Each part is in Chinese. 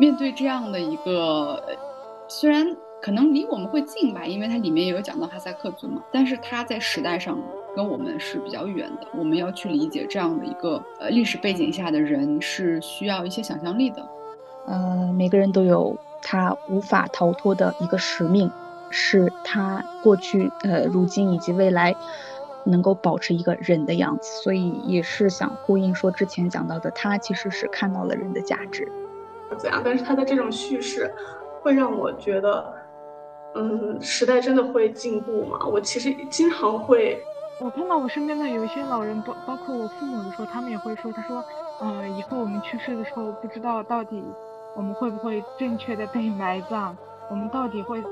面对这样的一个，虽然可能离我们会近吧，因为它里面也有讲到哈萨克族嘛，但是它在时代上跟我们是比较远的。我们要去理解这样的一个呃历史背景下的人，是需要一些想象力的。呃，每个人都有他无法逃脱的一个使命，是他过去、呃，如今以及未来。能够保持一个人的样子，所以也是想呼应说之前讲到的，他其实是看到了人的价值。怎样？但是他的这种叙事，会让我觉得，嗯，时代真的会进步吗？我其实经常会，我看到我身边的有一些老人，包包括我父母的时候，他们也会说，他说，呃，以后我们去世的时候，不知道到底我们会不会正确的被埋葬，我们到底会。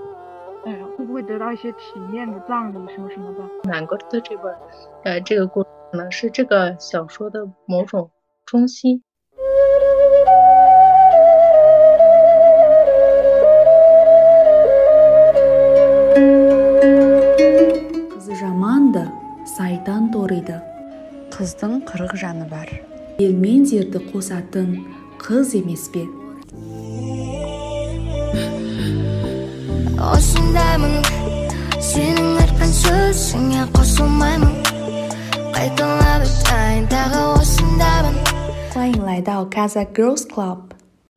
哎，会不会得到一些体面的葬礼什么什么的？南国的这本，呃，这个故事可能是这个小说的某种中心。сайтан торыды. Қыздың қырық жаны бар. Ел мен жерді қосатын қыз емес пе? осындаймын сенің айтқан сөзіңе қосылмаймын қайталап айтайын тағы осындаймын 欢迎来到 Kaza Girls Club。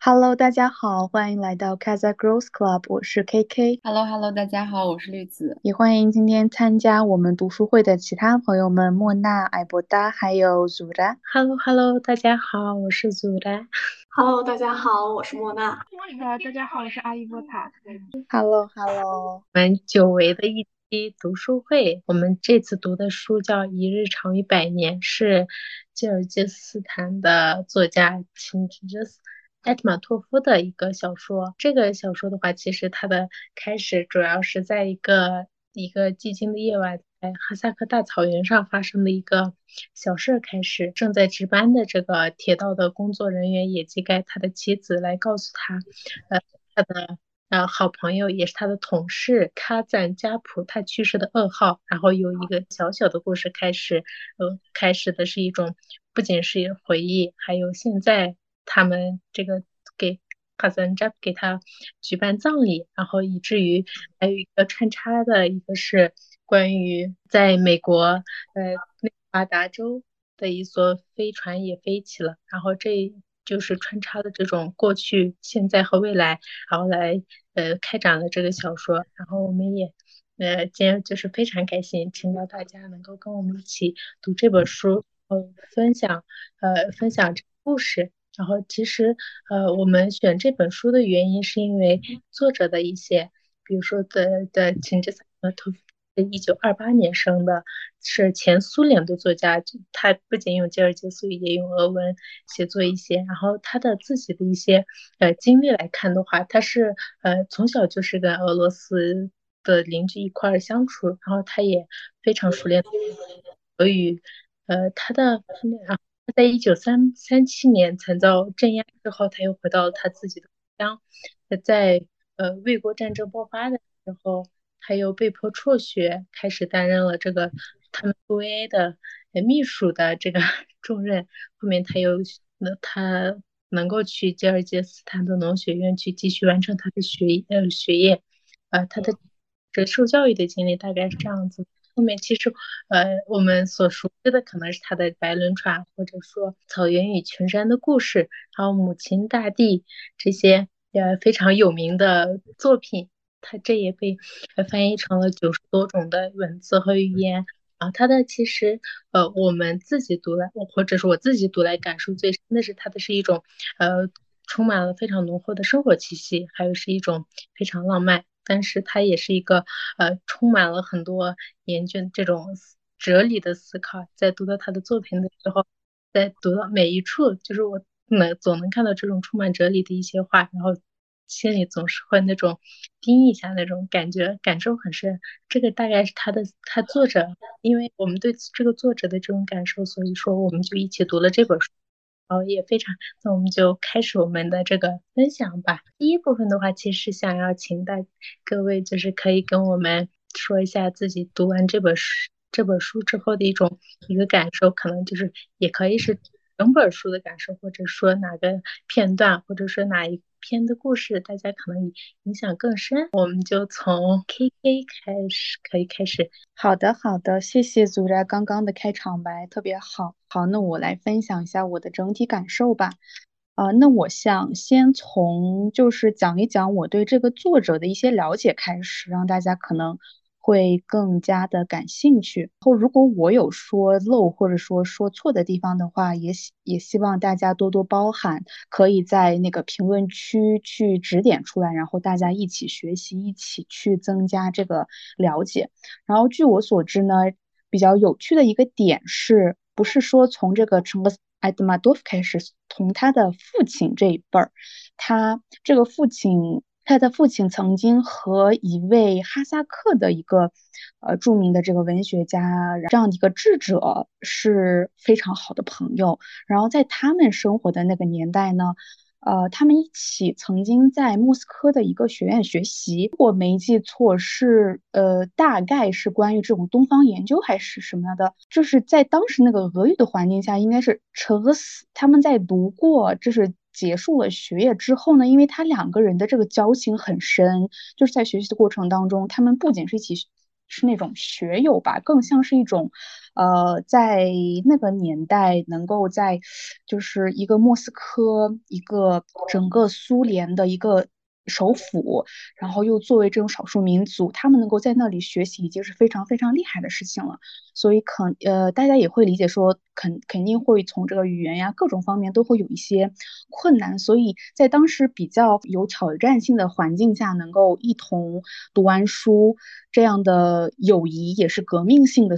Hello，大家好，欢迎来到 Caza Girls Club，我是 KK。Hello，Hello，大家好，我是绿子。也欢迎今天参加我们读书会的其他朋友们，莫娜、艾博达还有 Zura。Hello，Hello，大家好，我是 Zura。Hello，大家好，我是莫娜。Hello，大家好，我是阿伊波塔。Hello，Hello。我们久违的一期读书会，我们这次读的书叫《一日长于百年》，是吉尔吉斯斯坦的作家秦吉斯。艾特马托夫的一个小说，这个小说的话，其实它的开始主要是在一个一个寂静的夜晚，在哈萨克大草原上发生的一个小事开始。正在值班的这个铁道的工作人员野鸡盖他的妻子来告诉他，呃，他的呃好朋友也是他的同事卡赞加普他去世的噩耗。然后有一个小小的故事开始，呃，开始的是一种不仅是回忆，还有现在。他们这个给哈森扎给他举办葬礼，然后以至于还有一个穿插的一个是关于在美国呃内华达州的一艘飞船也飞起了，然后这就是穿插的这种过去、现在和未来，然后来呃开展了这个小说。然后我们也呃今天就是非常开心，请到大家能够跟我们一起读这本书，呃分享呃分享这个故事。然后其实，呃，我们选这本书的原因是因为作者的一些，比如说的的秦志呃，托一九二八年生的，是前苏联的作家，他不仅用吉尔吉斯语，也用俄文写作一些。然后他的自己的一些呃经历来看的话，他是呃从小就是跟俄罗斯的邻居一块儿相处，然后他也非常熟练俄语，呃，他的然后。在一九三三七年惨遭镇压之后，他又回到了他自己的故乡。在呃卫国战争爆发的时候，他又被迫辍学，开始担任了这个他们 V A 的秘书的这个 重任。后面他又那他能够去吉尔吉斯坦的农学院去继续完成他的学呃学业。呃，他的这受教育的经历大概是这样子。后面其实，呃，我们所熟知的可能是他的《白轮船》，或者说《草原与群山的故事》，还有《母亲大地》这些呃非常有名的作品。他这也被翻译成了九十多种的文字和语言。啊，他的其实，呃，我们自己读来，或者是我自己读来感受最深的是，他的是一种，呃，充满了非常浓厚的生活气息，还有是一种非常浪漫。但是它也是一个呃，充满了很多严峻这种哲理的思考。在读到他的作品的时候，在读到每一处，就是我能总能看到这种充满哲理的一些话，然后心里总是会那种叮一下那种感觉，感受很深。这个大概是他的他作者，因为我们对这个作者的这种感受，所以说我们就一起读了这本书。好，也非常，那我们就开始我们的这个分享吧。第一部分的话，其实想要请大各位，就是可以跟我们说一下自己读完这本书这本书之后的一种一个感受，可能就是也可以是整本书的感受，或者说哪个片段，或者说哪一篇的故事，大家可能影响更深。我们就从 K K 开始，可以开始。好的，好的，谢谢祖宅刚刚的开场白，特别好。好，那我来分享一下我的整体感受吧。啊，那我想先从就是讲一讲我对这个作者的一些了解开始，让大家可能。会更加的感兴趣。后如果我有说漏或者说说错的地方的话，也希也希望大家多多包涵，可以在那个评论区去指点出来，然后大家一起学习，一起去增加这个了解。然后据我所知呢，比较有趣的一个点是，不是说从这个成个艾德玛多夫开始，从他的父亲这一辈儿，他这个父亲。他的父亲曾经和一位哈萨克的一个呃著名的这个文学家这样的一个智者是非常好的朋友。然后在他们生活的那个年代呢，呃，他们一起曾经在莫斯科的一个学院学习。如果没记错，是呃大概是关于这种东方研究还是什么样的。就是在当时那个俄语的环境下，应该是车死他们在读过，就是。结束了学业之后呢，因为他两个人的这个交情很深，就是在学习的过程当中，他们不仅是一起是那种学友吧，更像是一种，呃，在那个年代能够在就是一个莫斯科，一个整个苏联的一个。首府，然后又作为这种少数民族，他们能够在那里学习已经是非常非常厉害的事情了。所以肯呃，大家也会理解说，肯肯定会从这个语言呀各种方面都会有一些困难。所以在当时比较有挑战性的环境下，能够一同读完书，这样的友谊也是革命性的。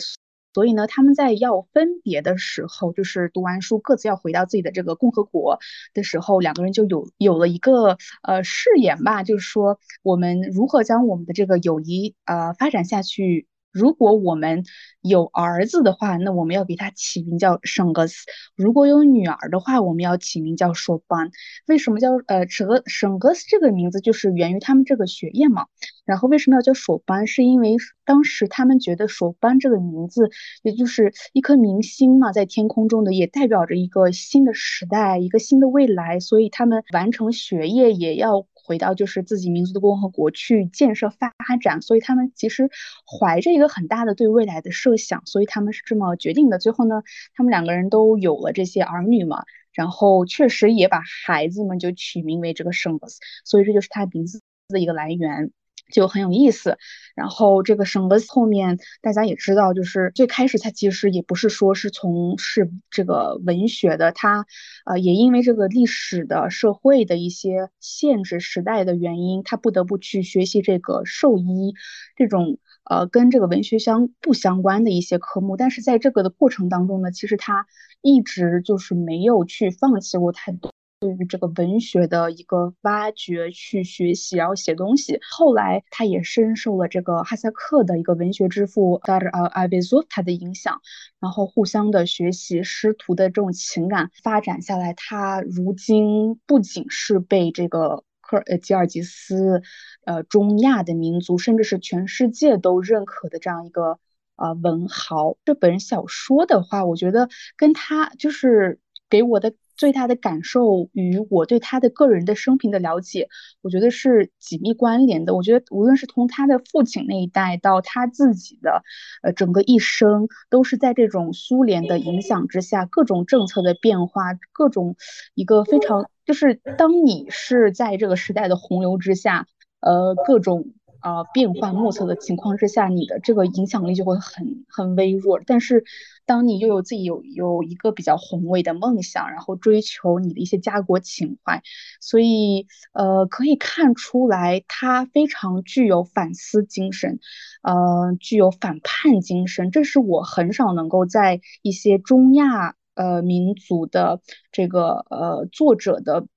所以呢，他们在要分别的时候，就是读完书各自要回到自己的这个共和国的时候，两个人就有有了一个呃誓言吧，就是说我们如何将我们的这个友谊呃发展下去。如果我们有儿子的话，那我们要给他起名叫圣格斯；如果有女儿的话，我们要起名叫索班。为什么叫呃圣格圣格斯这个名字？就是源于他们这个学业嘛。然后为什么要叫索班？是因为当时他们觉得索班这个名字，也就是一颗明星嘛，在天空中的，也代表着一个新的时代，一个新的未来。所以他们完成学业也要。回到就是自己民族的共和国去建设发展，所以他们其实怀着一个很大的对未来的设想，所以他们是这么决定的。最后呢，他们两个人都有了这些儿女嘛，然后确实也把孩子们就取名为这个圣子，所以这就是他名字的一个来源。就很有意思，然后这个省的后面大家也知道，就是最开始他其实也不是说是从事这个文学的，他呃也因为这个历史的社会的一些限制时代的原因，他不得不去学习这个兽医这种呃跟这个文学相不相关的一些科目，但是在这个的过程当中呢，其实他一直就是没有去放弃过太多。对于这个文学的一个挖掘，去学习，然后写东西。后来他也深受了这个哈萨克的一个文学之父达尔阿维佐夫他的影响，然后互相的学习，师徒的这种情感发展下来，他如今不仅是被这个科尔吉尔吉斯，呃中亚的民族，甚至是全世界都认可的这样一个呃文豪。这本小说的话，我觉得跟他就是给我的。最大的感受与我对他的个人的生平的了解，我觉得是紧密关联的。我觉得无论是从他的父亲那一代到他自己的，呃，整个一生，都是在这种苏联的影响之下，各种政策的变化，各种一个非常，就是当你是在这个时代的洪流之下，呃，各种。啊，变幻莫测的情况之下，你的这个影响力就会很很微弱。但是，当你又有自己有有一个比较宏伟的梦想，然后追求你的一些家国情怀，所以呃，可以看出来他非常具有反思精神，呃，具有反叛精神。这是我很少能够在一些中亚呃民族的这个呃作者的。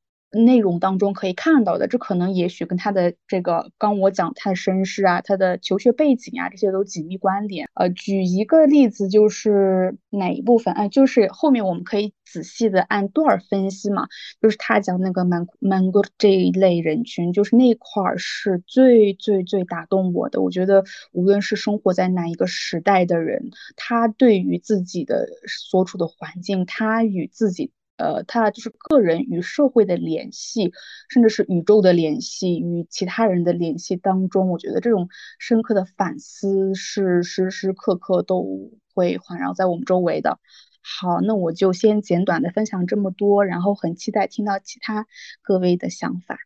内容当中可以看到的，这可能也许跟他的这个刚我讲他的身世啊，他的求学背景啊，这些都紧密关联。呃，举一个例子，就是哪一部分？哎，就是后面我们可以仔细的按段分析嘛。就是他讲那个曼曼古这一类人群，就是那块儿是最最最打动我的。我觉得无论是生活在哪一个时代的人，他对于自己的所处的环境，他与自己。呃，他就是个人与社会的联系，甚至是宇宙的联系，与其他人的联系当中，我觉得这种深刻的反思是时时刻刻都会环绕在我们周围的。好，那我就先简短的分享这么多，然后很期待听到其他各位的想法。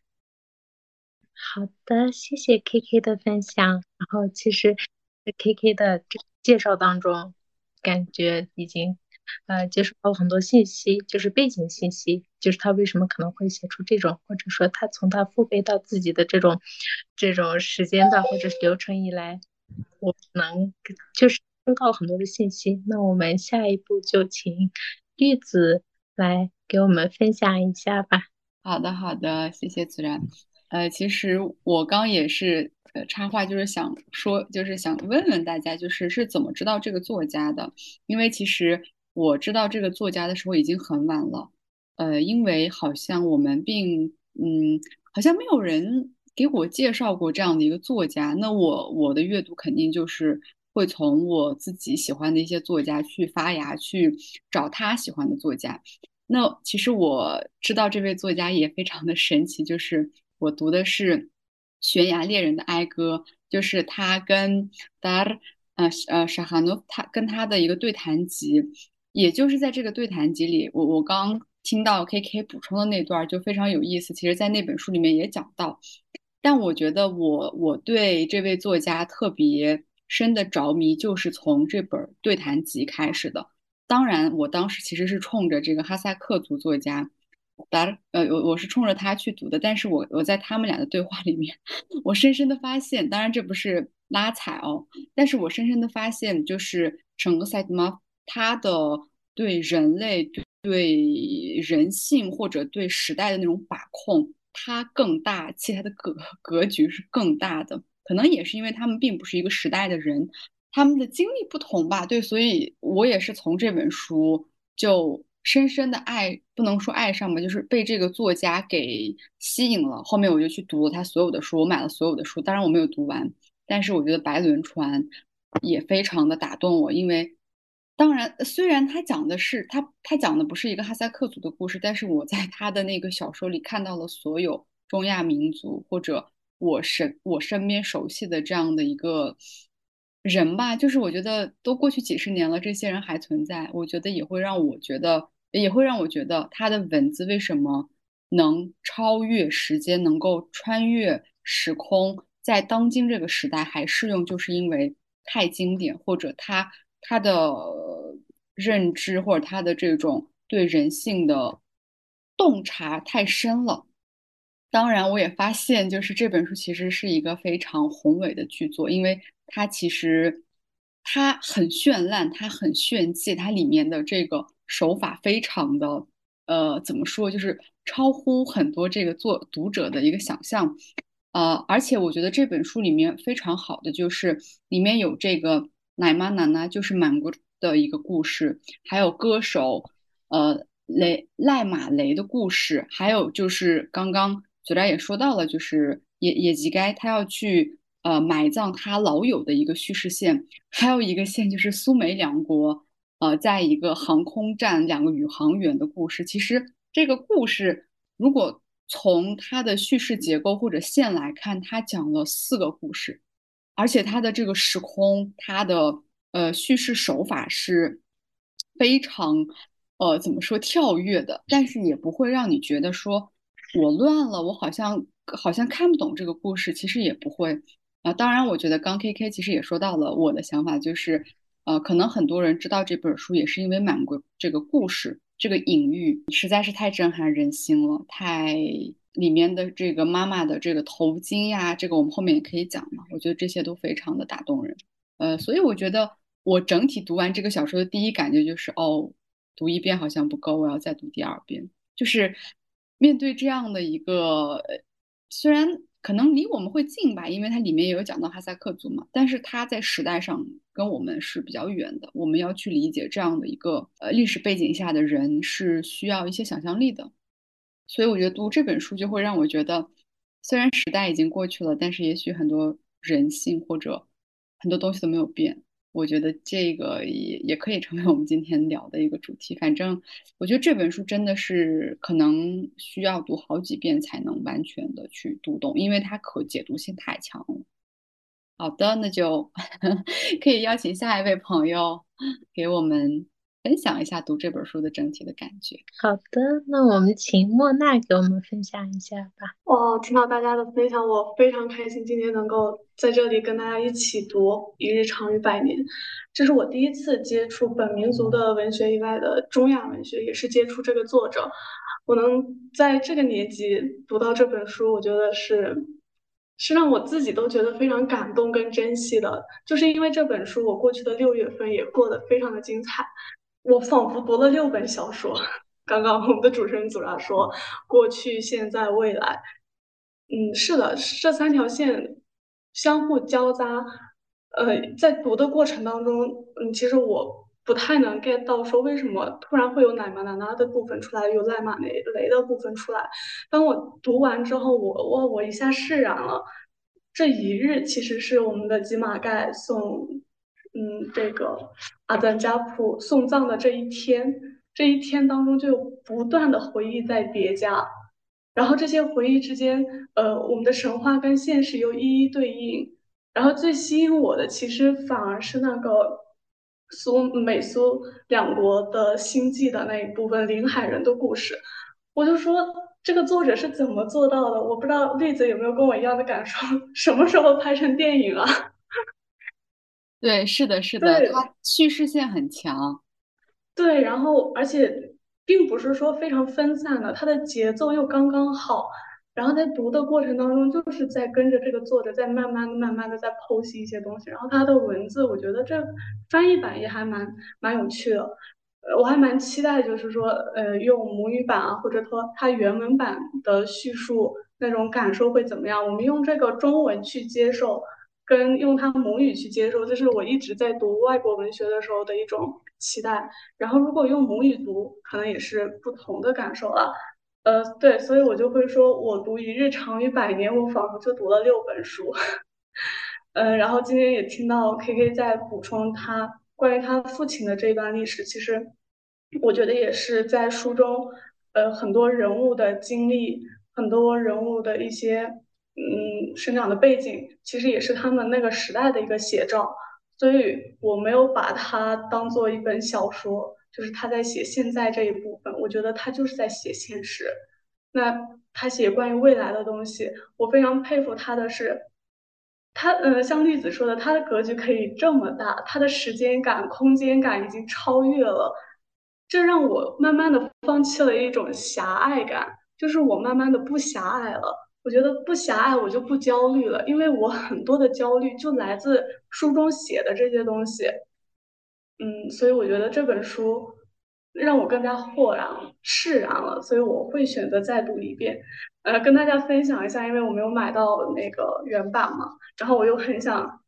好的，谢谢 K K 的分享。然后其实 K K 的介绍当中，感觉已经呃接触到很多信息，就是背景信息，就是他为什么可能会写出这种，或者说他从他父辈到自己的这种这种时间段或者是流程以来，我能就是。公告很多的信息，那我们下一步就请绿子来给我们分享一下吧。好的，好的，谢谢自然。呃，其实我刚也是插话，就是想说，就是想问问大家，就是是怎么知道这个作家的？因为其实我知道这个作家的时候已经很晚了。呃，因为好像我们并嗯，好像没有人给我介绍过这样的一个作家。那我我的阅读肯定就是。会从我自己喜欢的一些作家去发芽，去找他喜欢的作家。那其实我知道这位作家也非常的神奇，就是我读的是《悬崖猎人的哀歌》，就是他跟达尔呃呃沙哈诺他跟他的一个对谈集。也就是在这个对谈集里，我我刚听到 K K 补充的那段就非常有意思。其实，在那本书里面也讲到，但我觉得我我对这位作家特别。深的着迷就是从这本对谈集开始的。当然，我当时其实是冲着这个哈萨克族作家，达呃，我我是冲着他去读的。但是我我在他们俩的对话里面，我深深的发现，当然这不是拉踩哦，但是我深深的发现，就是整个赛德玛他的对人类、对人性或者对时代的那种把控，他更大气，他的格格局是更大的。可能也是因为他们并不是一个时代的人，他们的经历不同吧。对，所以我也是从这本书就深深的爱，不能说爱上吧，就是被这个作家给吸引了。后面我就去读了他所有的书，我买了所有的书，当然我没有读完，但是我觉得《白轮船》也非常的打动我，因为当然虽然他讲的是他他讲的不是一个哈萨克族的故事，但是我在他的那个小说里看到了所有中亚民族或者。我身我身边熟悉的这样的一个人吧，就是我觉得都过去几十年了，这些人还存在，我觉得也会让我觉得，也会让我觉得他的文字为什么能超越时间，能够穿越时空，在当今这个时代还适用，就是因为太经典，或者他他的认知或者他的这种对人性的洞察太深了。当然，我也发现，就是这本书其实是一个非常宏伟的巨作，因为它其实它很绚烂，它很炫技，它里面的这个手法非常的，呃，怎么说，就是超乎很多这个作读者的一个想象，呃，而且我觉得这本书里面非常好的就是里面有这个奶妈奶奶，就是满国的一个故事，还有歌手，呃，雷赖马雷的故事，还有就是刚刚。嘴大也说到了，就是野野吉该他要去呃埋葬他老友的一个叙事线，还有一个线就是苏美两国呃在一个航空站两个宇航员的故事。其实这个故事如果从它的叙事结构或者线来看，它讲了四个故事，而且它的这个时空，它的呃叙事手法是非常呃怎么说跳跃的，但是也不会让你觉得说。我乱了，我好像好像看不懂这个故事，其实也不会啊。当然，我觉得刚 K K 其实也说到了我的想法，就是呃，可能很多人知道这本书，也是因为满国这个故事，这个隐喻实在是太震撼人心了，太里面的这个妈妈的这个头巾呀，这个我们后面也可以讲嘛。我觉得这些都非常的打动人，呃，所以我觉得我整体读完这个小说的第一感觉就是，哦，读一遍好像不够，我要再读第二遍，就是。面对这样的一个，虽然可能离我们会近吧，因为它里面也有讲到哈萨克族嘛，但是它在时代上跟我们是比较远的。我们要去理解这样的一个呃历史背景下的人，是需要一些想象力的。所以我觉得读这本书就会让我觉得，虽然时代已经过去了，但是也许很多人性或者很多东西都没有变。我觉得这个也也可以成为我们今天聊的一个主题。反正我觉得这本书真的是可能需要读好几遍才能完全的去读懂，因为它可解读性太强了。好的，那就 可以邀请下一位朋友给我们分享一下读这本书的整体的感觉。好的，那我们请莫娜给我们分享一下吧。哇，听到大家的分享，我非常开心，今天能够在这里跟大家一起读《一日长于百年》。这是我第一次接触本民族的文学以外的中亚文学，也是接触这个作者。我能在这个年纪读到这本书，我觉得是。是让我自己都觉得非常感动跟珍惜的，就是因为这本书，我过去的六月份也过得非常的精彩，我仿佛读了六本小说。刚刚我们的主持人组长说，过去、现在、未来，嗯，是的，这三条线相互交杂。呃，在读的过程当中，嗯，其实我。不太能 get 到说为什么突然会有奶妈奶奶的部分出来，有赖马雷雷的部分出来。当我读完之后，我我我一下释然了。这一日其实是我们的吉玛盖送，嗯，这个阿赞加普送葬的这一天。这一天当中就不断的回忆在叠加，然后这些回忆之间，呃，我们的神话跟现实又一一对应。然后最吸引我的其实反而是那个。苏美苏两国的星际的那一部分临海人的故事，我就说这个作者是怎么做到的？我不知道栗子有没有跟我一样的感受？什么时候拍成电影啊？对，是的，是的，它叙事性很强。对，然后而且并不是说非常分散的，它的节奏又刚刚好。然后在读的过程当中，就是在跟着这个作者在慢慢的、慢慢的在剖析一些东西。然后他的文字，我觉得这翻译版也还蛮蛮有趣的。呃，我还蛮期待，就是说，呃，用母语版啊，或者说它原文版的叙述那种感受会怎么样？我们用这个中文去接受，跟用他母语去接受，这是我一直在读外国文学的时候的一种期待。然后如果用母语读，可能也是不同的感受了。呃，对，所以我就会说，我读一日长于百年，我仿佛就读了六本书。嗯，然后今天也听到 K K 在补充他关于他父亲的这一段历史，其实我觉得也是在书中，呃，很多人物的经历，很多人物的一些嗯生长的背景，其实也是他们那个时代的一个写照。所以我没有把它当做一本小说。就是他在写现在这一部分，我觉得他就是在写现实。那他写关于未来的东西，我非常佩服他的是，他嗯，像绿子说的，他的格局可以这么大，他的时间感、空间感已经超越了，这让我慢慢的放弃了一种狭隘感，就是我慢慢的不狭隘了。我觉得不狭隘，我就不焦虑了，因为我很多的焦虑就来自书中写的这些东西。嗯，所以我觉得这本书让我更加豁然释然了，所以我会选择再读一遍。呃，跟大家分享一下，因为我没有买到那个原版嘛，然后我又很想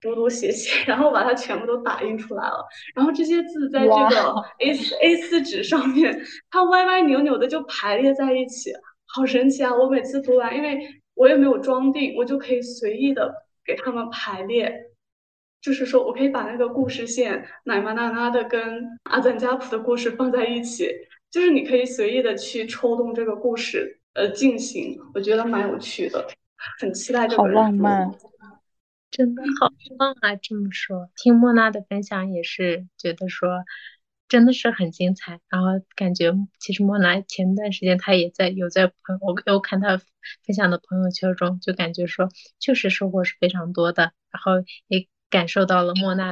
读读写写，然后把它全部都打印出来了。然后这些字在这个 A 四 A 四纸上面，它歪歪扭扭的就排列在一起，好神奇啊！我每次读完，因为我也没有装订，我就可以随意的给他们排列。就是说，我可以把那个故事线奶妈娜娜的跟阿赞加普的故事放在一起，就是你可以随意的去抽动这个故事呃进行，我觉得蛮有趣的，很期待这个。好浪漫，真的好棒啊！这么说，听莫娜的分享也是觉得说真的是很精彩，然后感觉其实莫娜前段时间她也在有在朋我有看她分享的朋友圈中，就感觉说确实收获是非常多的，然后也。感受到了莫娜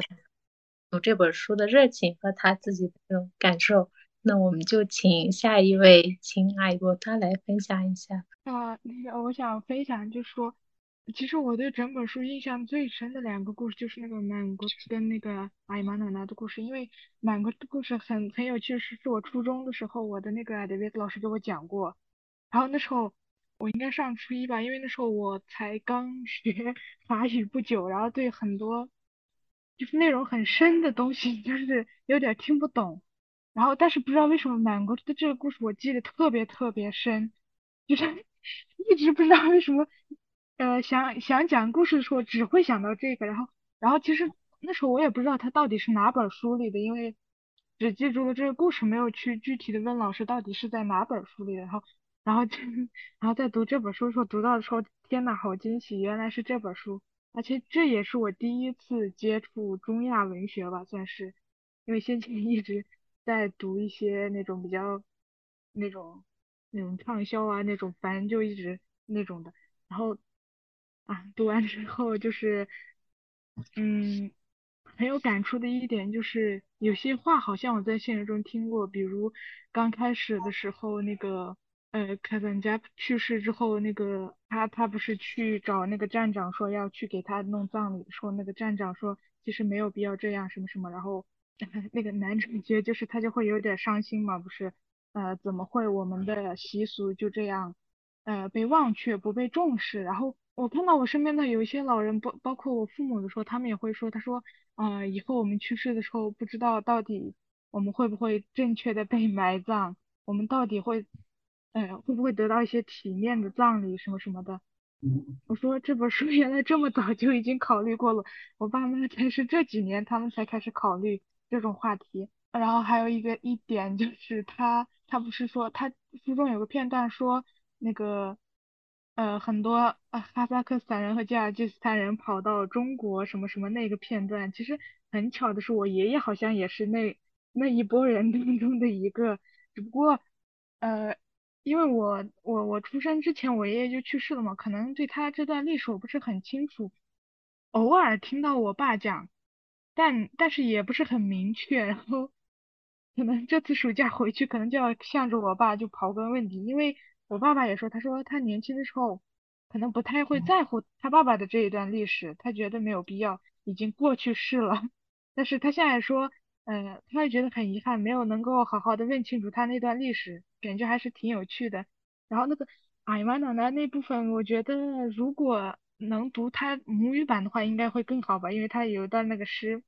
读这本书的热情和他自己的这种感受，那我们就请下一位亲爱的他来分享一下。啊，那个我想分享，就说其实我对整本书印象最深的两个故事，就是那个满国跟那个艾玛奶奶的故事。因为满国的故事很很有趣，是是我初中的时候我的那个德维老师给我讲过，然后那时候。我应该上初一吧，因为那时候我才刚 学法语不久，然后对很多就是内容很深的东西 就是有点听不懂，然后但是不知道为什么满国的这个故事我记得特别特别深，就是 一直不知道为什么，呃，想想讲故事的时候只会想到这个，然后然后其实那时候我也不知道它到底是哪本书里的，因为只记住了这个故事，没有去具体的问老师到底是在哪本书里。然后，然后，然后在读这本书的时候，读到的时候，天呐，好惊喜，原来是这本书。而且这也是我第一次接触中亚文学吧，算是，因为先前 一直在读一些那种比较那种那种畅销啊那种，反正就一直那种的。然后啊，读完之后就是，嗯，很有感触的一点就是，有些话好像我在现实中听过，比如刚开始的时候那个。呃，凯本家去世之后，那个他他不是去找那个站长说要去给他弄葬礼，说那个站长说其实没有必要这样什么什么，然后 那个男主角就是他就会有点伤心嘛，不是？呃，怎么会我们的习俗就这样呃被忘却不被重视？然后我看到我身边的有一些老人，包包括我父母的时候，他们也会说，他说，呃，以后我们去世的时候，不知道到底我们会不会正确的被埋葬，我们到底会。哎，会不会得到一些体面的葬礼什么什么的？我说这本书 原来这么早就已经考虑过了，我爸妈才是这几年他们才开始考虑这种话题。然后还有一个一点就是他他不是说他书中有个片段说那个呃很多啊哈萨克斯坦人和吉尔吉斯斯坦人跑到中国什么什么那个片段，其实很巧的是我爷爷好像也是那那一波人当中的一个，只不过呃。因为我我我出生之前我爷爷就去世了嘛，可能对他这段历史我不是很清楚，偶尔听到我爸讲，但但是也不是很明确，然后 可能这次暑假回去可能就要向着我爸就刨根问底，因为我爸爸也说，他说他年轻的时候可能不太会在乎他爸爸的这一段历史，他觉得没有必要，已经过去式了，但是他现在说。嗯，他也觉得很遗憾，没有能够好好的问清楚他那段历史，感觉还是挺有趣的。然后那个艾玛奶奶那部分，我觉得如果能读他母语版的话，应该会更好吧，因为他有一段那个诗。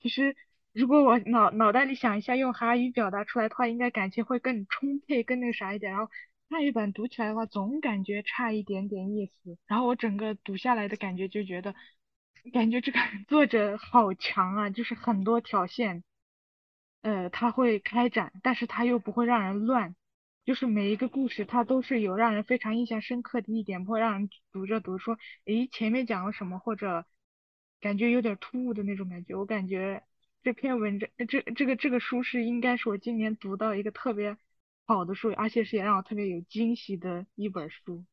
其实如果我脑脑袋里想一下，用韩语表达出来的话，应该感情会更充沛，更那个啥一点。然后汉语版读起来的话，总感觉差一点点意思。然后我整个读下来的感觉就觉得。感觉这个 作者好强啊，就是很多条线，呃，他会开展，但是他又不会让人乱，就是每一个故事他都是有让人非常印象深刻的一点，不会让人读着读说，诶，前面讲了什么，或者感觉有点突兀的那种感觉。我感觉这篇文章，这这个这个书是应该是我今年读到一个特别好的书，而且是也让我特别有惊喜的一本书。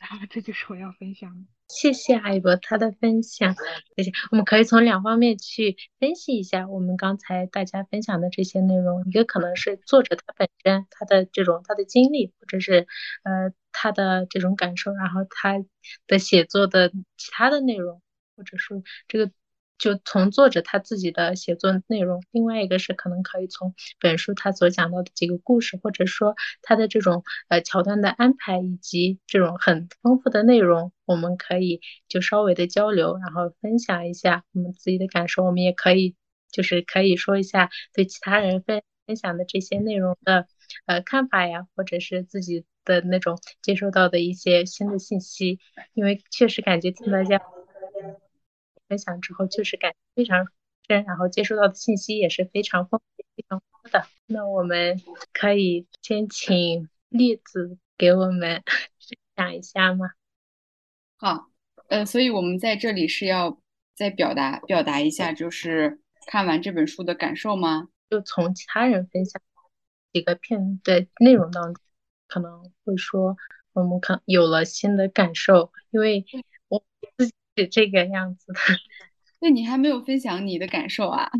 然后这就是我要分享的。谢谢海博他的分享。谢谢，我们可以从两方面去分析一下我们刚才大家分享的这些内容。一个可能是作者他本身他的这种他的经历，或者是呃他的这种感受，然后他的写作的其他的内容，或者说这个。就从作者他自己的写作内容，另外一个是可能可以从本书他所讲到的几个故事，或者说他的这种呃桥段的安排，以及这种很丰富的内容，我们可以就稍微的交流，然后分享一下我们自己的感受。我们也可以就是可以说一下对其他人分分享的这些内容的呃看法呀，或者是自己的那种接收到的一些新的信息，因为确实感觉听大家。分享之后就是感非常深，然后接收到的信息也是非常丰富、非常多的。那我们可以先请栗子给我们 分享一下吗？好，呃，所以我们在这里是要再表达表达一下，就是看完这本书的感受吗？就从其他人分享几个片的内容当中，可能会说我们可有了新的感受，因为我自己。是这个样子的，那你还没有分享你的感受啊？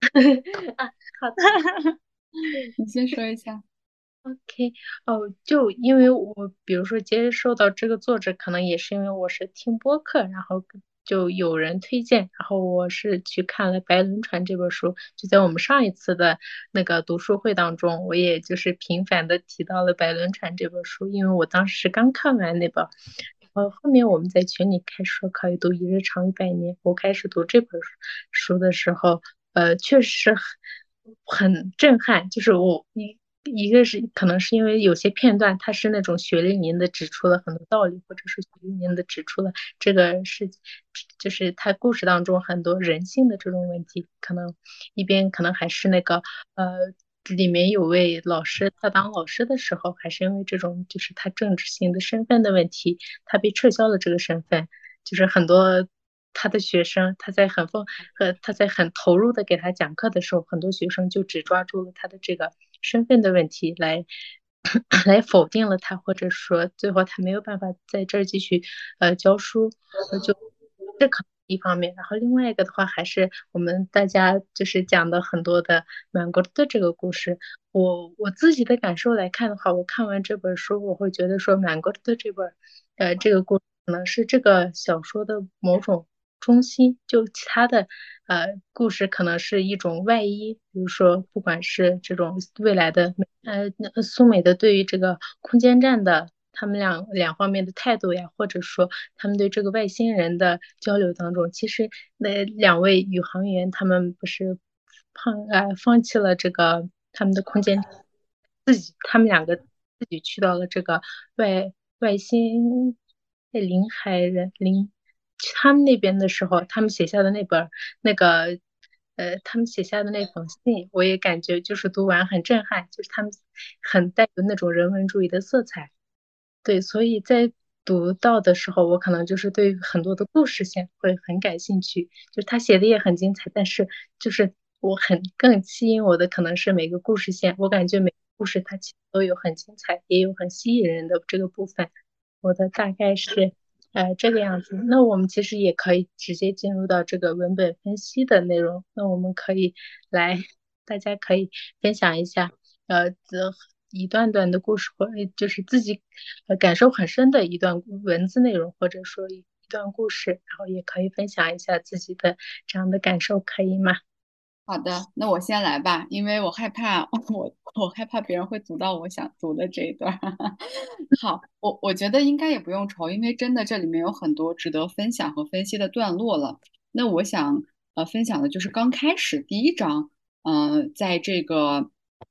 啊，好的，你先说一下。OK，哦，就因为我比如说接受到这个作者，可能也是因为我是听播客，然后就有人推荐，然后我是去看了《白轮船》这本书，就在我们上一次的那个读书会当中，我也就是频繁的提到了《白轮船》这本书，因为我当时是刚看完那本。呃，后面我们在群里开说可以读《一日长一百年》，我开始读这本书的时候，呃，确实很震撼。就是我，一一个是可能是因为有些片段它是那种血淋淋的指出了很多道理，或者是血淋淋的指出了这个是就是他故事当中很多人性的这种问题，可能一边可能还是那个呃里面有位老师，他当老师的时候还是因为这种就是他政治性的身份的问题，他被撤销了这个身份，就是很多。他的学生，他在很丰和他在很投入的给他讲课的时候，很多学生就只抓住了他的这个身份的问题来 来否定了他，或者说最后他没有办法在这儿继续呃教书，就这可一方面。然后另外一个的话，还是我们大家就是讲的很多的满国的这个故事。我我自己的感受来看的话，我看完这本书，我会觉得说满国的这本呃这个故可能是这个小说的某种。中心就其他的呃故事可能是一种外衣，比如说不管是这种未来的呃苏美的对于这个空间站的他们两两方面的态度呀，或者说他们对这个外星人的交流当中，其实那两位宇航员他们不是放呃放弃了这个他们的空间，自己他们两个自己去到了这个外外星临海人临。他们那边的时候，他们写下的那本那个，呃，他们写下的那封信，我也感觉就是读完很震撼，就是他们很带有那种人文主义的色彩。对，所以在读到的时候，我可能就是对很多的故事线会很感兴趣，就是他写的也很精彩，但是就是我很更吸引我的可能是每个故事线，我感觉每个故事它其实都有很精彩，也有很吸引人的这个部分。我的大概是。呃，这个样子，那我们其实也可以直接进入到这个文本分析的内容。那我们可以来，大家可以分享一下，呃，这一段段的故事，或就是自己感受很深的一段文字内容，或者说一段故事，然后也可以分享一下自己的这样的感受，可以吗？好的，那我先来吧，因为我害怕 我我害怕别人会读到我想读的这一段。好，我我觉得应该也不用愁，因为真的这里面有很多值得分享和分析的段落了。那我想呃分享的就是刚开始第一章，嗯，在这个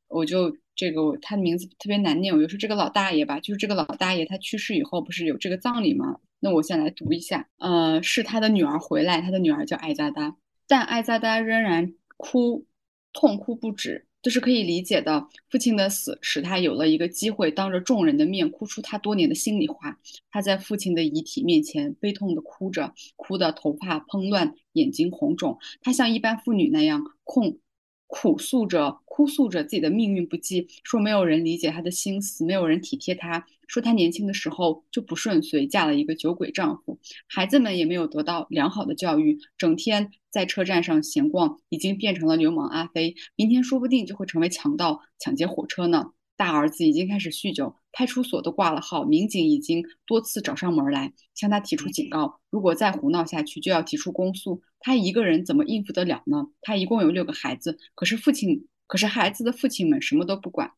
我就这个他的名字特别难念，我就说这个老大爷吧，就是这个老大爷他去世以后不是有这个葬礼吗？那我先来读一下，呃，是他的女儿回来，他的女儿叫艾扎达，但艾扎达仍然。哭，痛哭不止，这是可以理解的。父亲的死使他有了一个机会，当着众人的面哭出他多年的心里话。他在父亲的遗体面前悲痛地哭着，哭得头发蓬乱，眼睛红肿。他像一般妇女那样控。苦诉着，哭诉着自己的命运不济，说没有人理解她的心思，没有人体贴她，说她年轻的时候就不顺遂，嫁了一个酒鬼丈夫，孩子们也没有得到良好的教育，整天在车站上闲逛，已经变成了流氓阿飞，明天说不定就会成为强盗，抢劫火车呢。大儿子已经开始酗酒，派出所都挂了号，民警已经多次找上门来向他提出警告，如果再胡闹下去，就要提出公诉。他一个人怎么应付得了呢？他一共有六个孩子，可是父亲，可是孩子的父亲们什么都不管。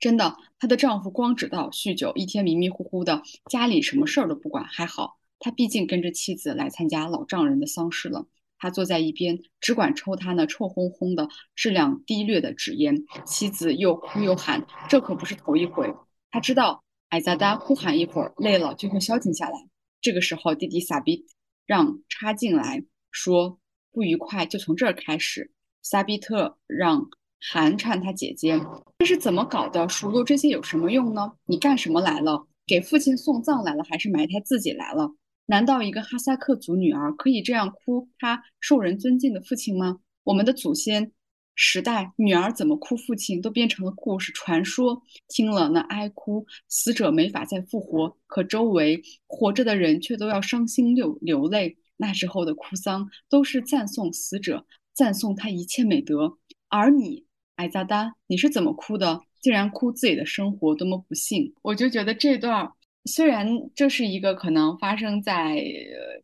真的，她的丈夫光知道酗酒，一天迷迷糊糊的，家里什么事儿都不管。还好，他毕竟跟着妻子来参加老丈人的丧事了。他坐在一边，只管抽他那臭烘烘的、质量低劣的纸烟。妻子又哭又喊，这可不是头一回。他知道艾扎达呼喊一会儿，累了就会消停下来。这个时候，弟弟萨比让插进来，说：“不愉快就从这儿开始。”萨比特让寒颤他姐姐：“这是怎么搞的？数落这些有什么用呢？你干什么来了？给父亲送葬来了，还是埋汰自己来了？”难道一个哈萨克族女儿可以这样哭她受人尊敬的父亲吗？我们的祖先时代，女儿怎么哭父亲都变成了故事传说。听了那哀哭，死者没法再复活，可周围活着的人却都要伤心流流泪。那时候的哭丧都是赞颂死者，赞颂他一切美德。而你，艾扎丹，你是怎么哭的？竟然哭自己的生活多么不幸！我就觉得这段。虽然这是一个可能发生在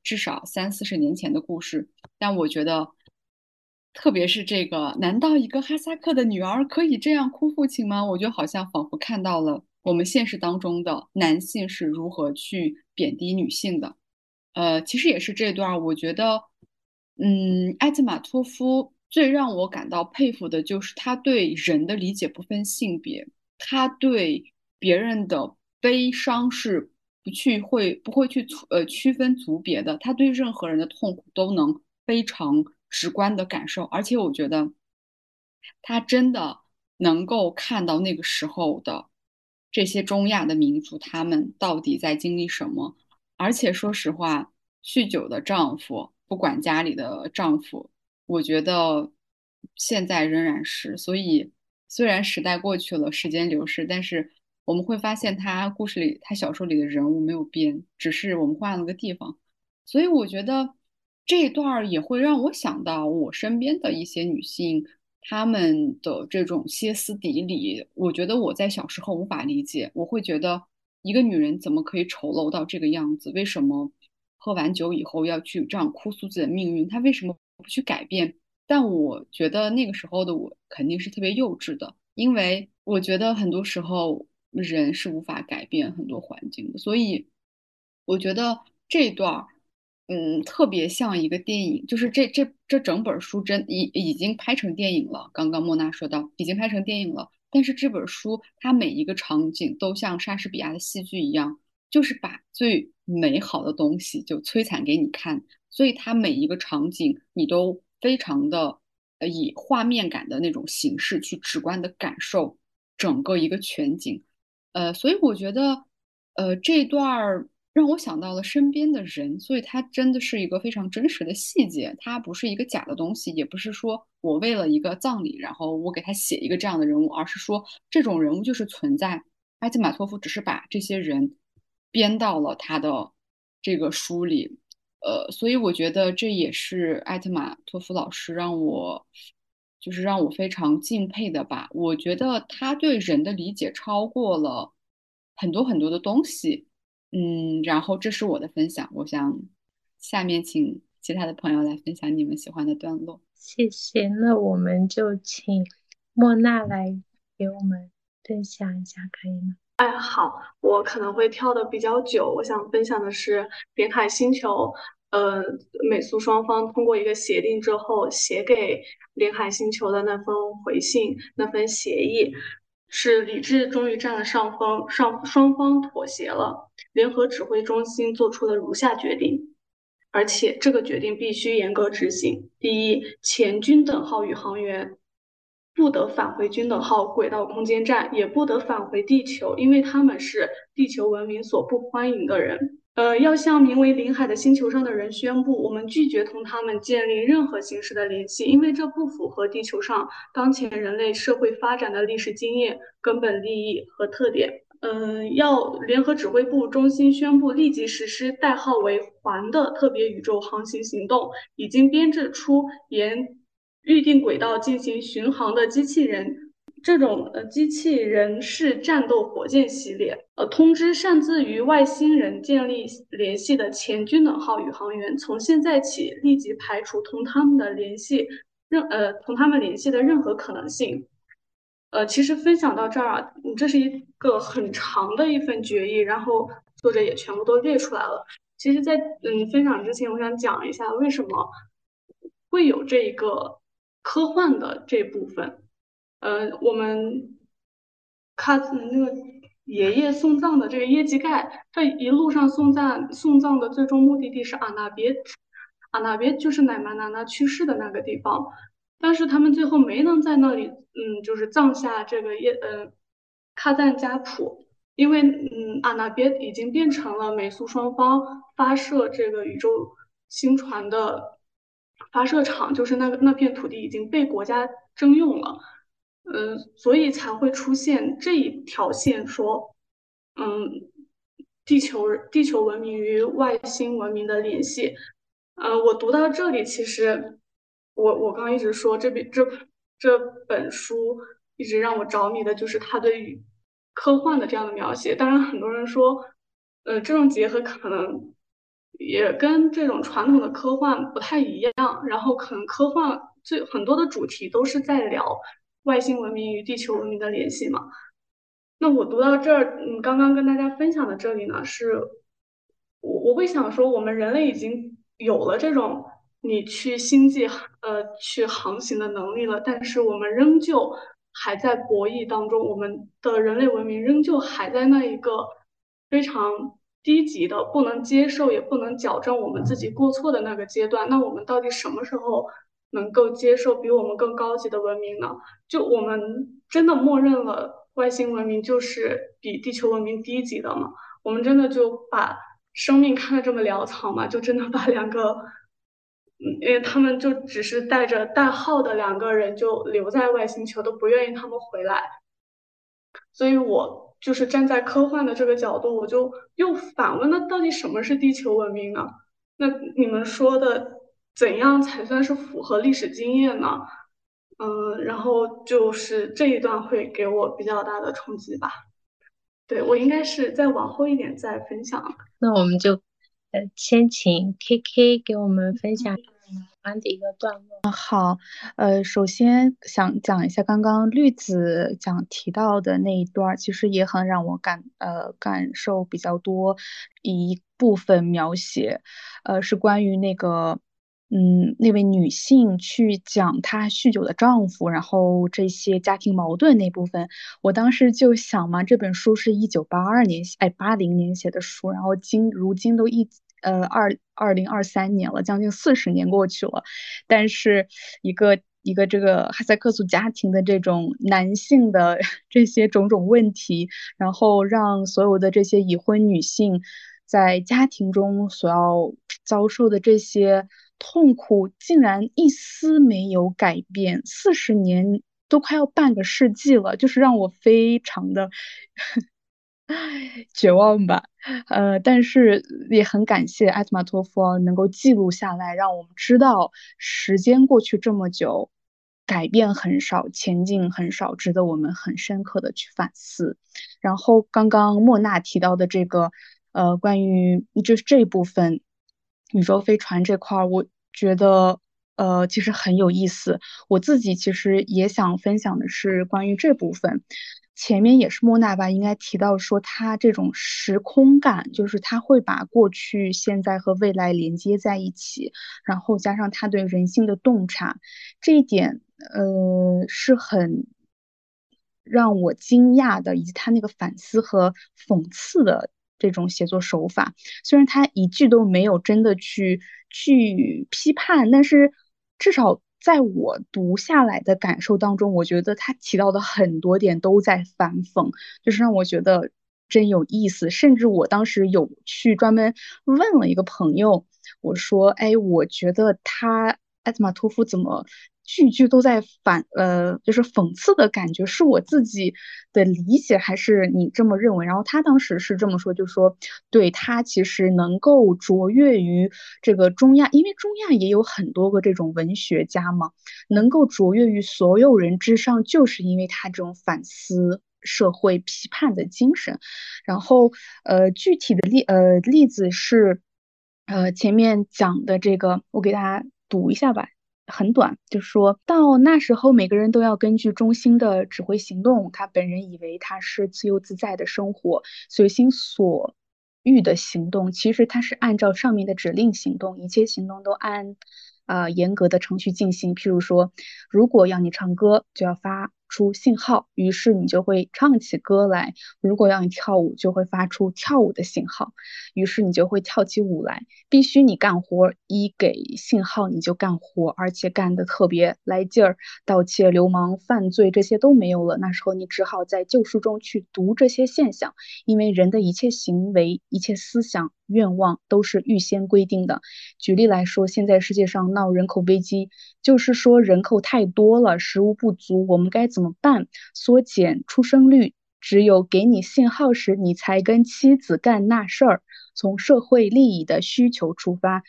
至少三四十年前的故事，但我觉得，特别是这个，难道一个哈萨克的女儿可以这样哭父亲吗？我就好像仿佛看到了我们现实当中的男性是如何去贬低女性的。呃，其实也是这段，我觉得，嗯，艾兹马托夫最让我感到佩服的就是他对人的理解不分性别，他对别人的悲伤是不去会不会去呃区分族别的，他对任何人的痛苦都能非常直观的感受，而且我觉得他真的能够看到那个时候的这些中亚的民族他们到底在经历什么，而且说实话，酗酒的丈夫不管家里的丈夫。我觉得现在仍然是，所以虽然时代过去了，时间流逝，但是我们会发现他故事里、他小说里的人物没有变，只是我们换了个地方。所以我觉得这一段儿也会让我想到我身边的一些女性，她们的这种歇斯底里。我觉得我在小时候无法理解，我会觉得一个女人怎么可以丑陋到这个样子？为什么喝完酒以后要去这样哭诉自己的命运？她为什么？不去改变，但我觉得那个时候的我肯定是特别幼稚的，因为我觉得很多时候人是无法改变很多环境的，所以我觉得这段儿，嗯，特别像一个电影，就是这这这整本书真已已经拍成电影了。刚刚莫娜说到已经拍成电影了，但是这本书它每一个场景都像莎士比亚的戏剧一样，就是把最美好的东西就摧残给你看。所以它每一个场景，你都非常的呃以画面感的那种形式去直观的感受整个一个全景，呃，所以我觉得，呃，这段儿让我想到了身边的人，所以它真的是一个非常真实的细节，它不是一个假的东西，也不是说我为了一个葬礼，然后我给他写一个这样的人物，而是说这种人物就是存在，埃特马托夫只是把这些人编到了他的这个书里。呃，所以我觉得这也是艾特马托夫老师让我，就是让我非常敬佩的吧。我觉得他对人的理解超过了很多很多的东西。嗯，然后这是我的分享，我想下面请其他的朋友来分享你们喜欢的段落。谢谢，那我们就请莫娜来给我们分享一下，可以吗？哎，好，我可能会跳的比较久。我想分享的是《临海星球》，呃，美苏双方通过一个协定之后，写给连海星球的那封回信，那份协议，是理智终于占了上风，上双方妥协了。联合指挥中心做出了如下决定，而且这个决定必须严格执行。第一，前军等号宇航员。不得返回军等号轨道空间站，也不得返回地球，因为他们是地球文明所不欢迎的人。呃，要向名为林海的星球上的人宣布，我们拒绝同他们建立任何形式的联系，因为这不符合地球上当前人类社会发展的历史经验、根本利益和特点。嗯，要联合指挥部中心宣布立即实施代号为“环”的特别宇宙航行行动，已经编制出沿。预定轨道进行巡航的机器人，这种呃机器人是战斗火箭系列。呃，通知擅自与外星人建立联系的前军等号宇航员，从现在起立即排除同他们的联系任呃同他们联系的任何可能性。呃，其实分享到这儿啊，这是一个很长的一份决议，然后作者也全部都列出来了。其实，在嗯分享之前，我想讲一下为什么会有这一个。科幻的这部分，呃，我们看那个爷爷送葬的这个耶吉盖，这一路上送葬送葬的最终目的地是阿纳别，阿纳别就是奶妈娜娜去世的那个地方，但是他们最后没能在那里，嗯，就是葬下这个耶，呃，卡赞加普，因为嗯，阿纳别已经变成了美苏双方发射这个宇宙星船的。发射场就是那个那片土地已经被国家征用了，嗯，所以才会出现这一条线，说，嗯，地球地球文明与外星文明的联系，嗯，我读到这里，其实我我刚一直说这边这这本书一直让我着迷的就是他对于科幻的这样的描写，当然很多人说，呃，这种结合可能。也跟这种传统的科幻不太一样，然后可能科幻最很多的主题都是在聊外星文明与地球文明的联系嘛。那我读到这儿，嗯，刚刚跟大家分享的这里呢，是我我会想说，我们人类已经有了这种你去星际呃去航行的能力了，但是我们仍旧还在博弈当中，我们的人类文明仍旧还在那一个非常低级的、不能接受也不能矫正我们自己过错的那个阶段。那我们到底什么时候能够接受比我们更高级的文明呢？就我们真的默认了外星文明就是比地球文明低级的吗？我们真的就把生命看得这么潦草吗？就真的把两个？因为他们就只是带着代号的两个人就留在外星球，都不愿意他们回来，所以我就是站在科幻的这个角度，我就又反问：那到底什么是地球文明呢？那你们说的怎样才算是符合历史经验呢？嗯，然后就是这一段会给我比较大的冲击吧。对我应该是再往后一点再分享。那我们就呃先请 K K 给我们分享。完的一个段落。好，呃，首先想讲一下刚刚绿子讲提到的那一段，其实也很让我感呃感受比较多一部分描写，呃，是关于那个嗯那位女性去讲她酗酒的丈夫，然后这些家庭矛盾那部分，我当时就想嘛，这本书是一九八二年哎八零年写的书，然后今如今都一。呃，二二零二三年了，将近四十年过去了，但是一个一个这个哈萨克族家庭的这种男性的 这些种种问题，然后让所有的这些已婚女性在家庭中所要 遭受的这些痛苦，竟然一丝没有改变，四十年都快要半个世纪了，就是让我非常的。绝望吧，呃，但是也很感谢艾特马托夫能够记录下来，让我们知道时间过去这么久，改变很少，前进很少，值得我们很深刻的去反思。然后刚刚莫娜提到的这个，呃，关于就是这部分宇宙飞船这块，我觉得呃其实很有意思。我自己其实也想分享的是关于这部分。前面也是莫娜吧，应该提到说他这种时空感，就是他会把过去、现在和未来连接在一起，然后加上他对人性的洞察，这一点呃是很让我惊讶的，以及他那个反思和讽刺的这种写作手法。虽然他一句都没有真的去去批判，但是至少。在我读下来的感受当中，我觉得他提到的很多点都在反讽，就是让我觉得真有意思。甚至我当时有去专门问了一个朋友，我说：“哎，我觉得他艾斯玛托夫怎么？”句句都在反，呃，就是讽刺的感觉，是我自己的理解，还是你这么认为？然后他当时是这么说，就说，对他其实能够卓越于这个中亚，因为中亚也有很多个这种文学家嘛，能够卓越于所有人之上，就是因为他这种反思社会批判的精神。然后，呃，具体的例，呃，例子是，呃，前面讲的这个，我给大家读一下吧。很短，就说到那时候，每个人都要根据中心的指挥行动。他本人以为他是自由自在的生活，随心所欲的行动。其实他是按照上面的指令行动，一切行动都按啊严格的程序进行。譬如说，如果要你唱歌，就要发。出信号，于是你就会唱起歌来；如果要你跳舞，就会发出跳舞的信号，于是你就会跳起舞来。必须你干活，一给信号你就干活，而且干得特别来劲儿。盗窃、流氓、犯罪这些都没有了，那时候你只好在旧书中去读这些现象，因为人的一切行为、一切思想。愿望都是预先规定的。举例来说，现在世界上闹人口危机，就是说人口太多了，食物不足，我们该怎怎么办？缩减出生率，只有给你信号时，你才跟妻子干那事儿。从社会利益的需求出发，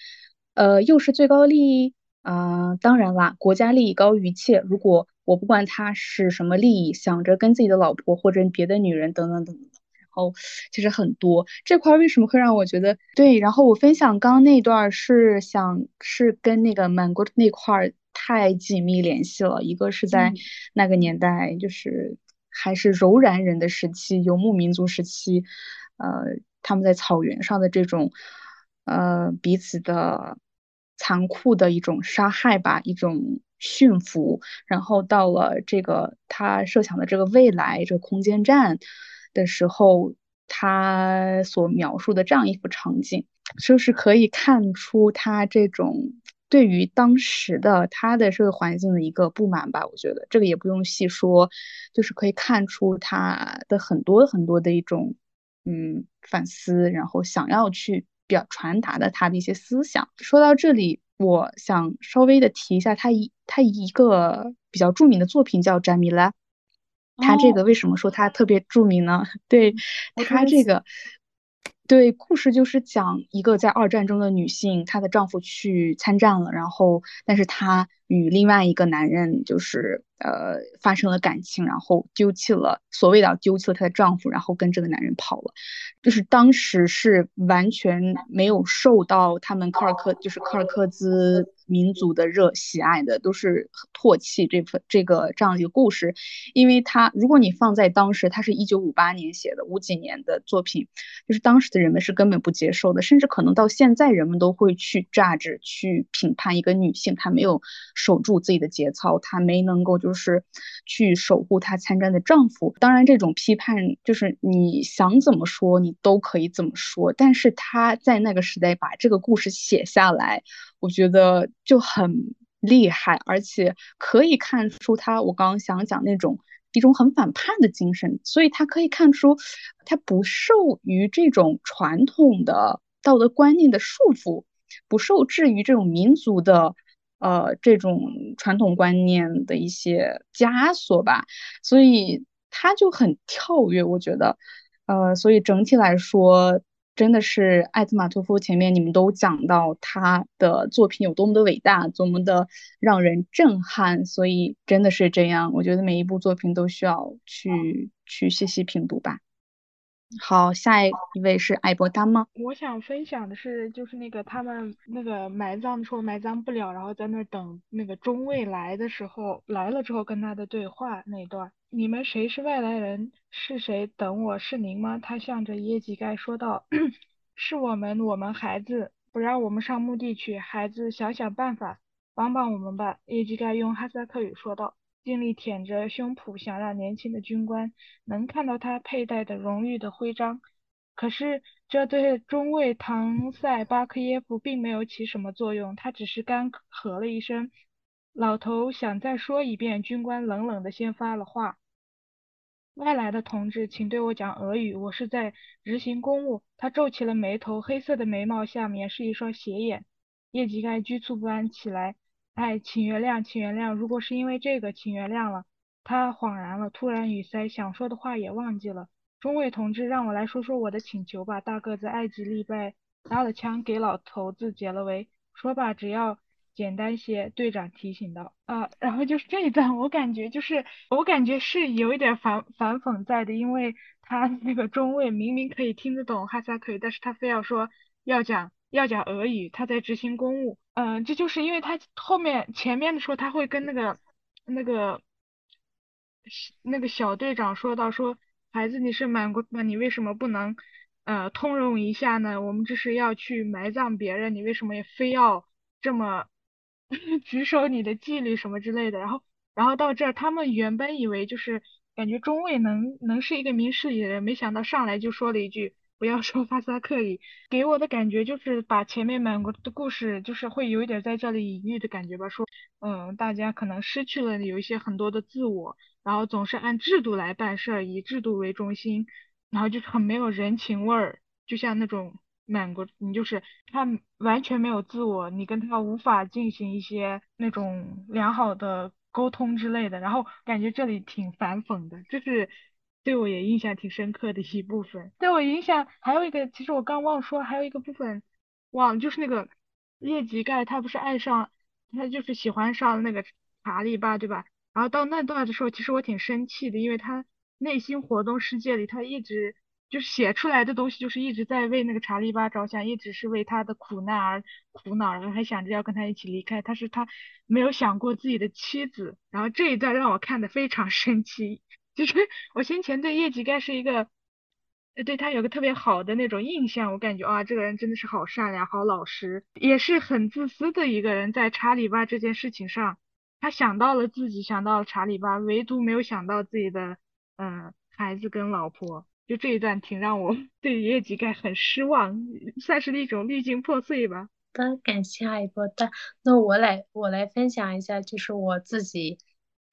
呃，又是最高利益啊！当然啦，国家利益高于一切。如果我不管他是什么利益，想着跟自己的老婆或者别的女人等等等等，然。后其实很多这块为什么会让我觉得对？然后我分享刚刚那段是想是跟那个满国那块太紧密联系了。一个是在那个年代，就是还是柔然人的时期，游牧民族时期，呃，他们在草原上的这种呃彼此的残酷的一种杀害吧，一种驯服，然后到了这个他设想的这个未来，这个空间站的时候，他所描述的这样一幅场景，就是可以看出他这种对于当时的他的社会环境的一个不满吧。我觉得这个也不用细说，就是可以看出他的很多很多的一种嗯反思，然后想要去。表传达的他的一些思想。说到这里，我想稍微的提一下他一他一个比较著名的作品叫《詹米拉》，他这个为什么说他特别著名呢？对他这个，对故事就是讲一个在二战中的女性，她的丈夫去参战了，然后但是她与另外一个男人就是呃发生了感情，然后丢弃了所谓的丢弃了她的丈夫，然后跟这个男人跑了。就是当时是完全没有受到他们柯尔克，就是柯尔克孜民族的热喜爱的，都是唾弃这份这个这样一个故事，因为他如果你放在当时，他是一九五八年写的，五几年的作品，就是当时的人们是根本不接受的，甚至可能到现在人们都会去榨汁去评判一个女性，她没有守住自己的节操，她没能够就是去守护她参战的丈夫。当然，这种批判就是你想怎么说你。都可以怎么说，但是她在那个时代把这个故事写下来，我觉得就很厉害，而且可以看出他我刚刚想讲那种一种很反叛的精神，所以他可以看出他不受于这种传统的道德观念的束缚，不受制于这种民族的呃这种传统观念的一些枷锁吧，所以他就很跳跃，我觉得。呃，所以整体来说，真的是艾特马托夫前面你们都讲到他的作品有多么的伟大，多么的让人震撼，所以真的是这样。我觉得每一部作品都需要去去细细品读吧。好，下一位是艾伯丹吗？我想分享的是，就是那个他们那个埋葬的时候埋葬不了，然后在那等那个中尉来的时候，来了之后跟他的对话那段。你们谁是外来人？是谁等我？是您吗？他向着耶吉盖说道：“ 是我们，我们孩子，不让我们上墓地去。孩子，想想办法，帮帮我们吧。”耶吉盖用哈萨克语说道，尽力舔着胸脯，想让年轻的军官能看到他佩戴的荣誉的徽章。可是这对中尉唐塞巴克耶夫并没有起什么作用，他只是干咳了一声。老头想再说一遍，军官冷冷的先发了话。外来的同志，请对我讲俄语。我是在执行公务。他皱起了眉头，黑色的眉毛下面是一双斜眼。叶吉盖局促不安起来。哎，请原谅，请原谅。如果是因为这个，请原谅了。他恍然了，突然语塞，想说的话也忘记了。中尉同志，让我来说说我的请求吧。大个子艾吉利贝拉了枪，给老头子解了围。说吧，只要。简单些，队长提醒道。啊，然后就是这一段，我感觉就是，我感觉是有一点反反讽在的，因为他那个中尉明明可以听得懂哈萨克语，但是他非要说要讲要讲俄语，他在执行公务。嗯，这就是因为他后面前面的时候他会跟那个那个那个小队长说到说，孩子你是满国的，你为什么不能呃通融一下呢？我们这是要去埋葬别人，你为什么也非要这么？举守你的纪律什么之类的，然后，然后到这儿，他们原本以为就是感觉中尉能能是一个明事理的人，没想到上来就说了一句不要说哈萨克语，给我的感觉就是把前面满国的故事就是会有一点在这里隐喻的感觉吧，说嗯大家可能失去了有一些很多的自我，然后总是按制度来办事儿，以制度为中心，然后就是很没有人情味儿，就像那种。满国，你就是他完全没有自我，你跟他无法进行一些那种良好的沟通之类的，然后感觉这里挺反讽的，就是对我也印象挺深刻的一部分。对我影响还有一个，其实我刚忘说，还有一个部分忘，就是那个叶吉盖他不是爱上，他就是喜欢上那个查理吧，对吧？然后到那段的时候，其实我挺生气的，因为他内心活动世界里，他一直。就是写出来的东西，就是一直在为那个查理巴着想，一直是为他的苦难而苦恼，然后还想着要跟他一起离开。他是他没有想过自己的妻子，然后这一段让我看的非常生气。就是我先前对叶吉盖是一个呃对他有个特别好的那种印象，我感觉啊，这个人真的是好善良、好老实，也是很自私的一个人。在查理巴这件事情上，他想到了自己，想到了查理巴，唯独没有想到自己的嗯孩子跟老婆。就这一段挺让我 对爷爷吉盖很失望，算是一种滤镜破碎吧。的，感谢阿一波的。那我来我来分享一下，就是我自己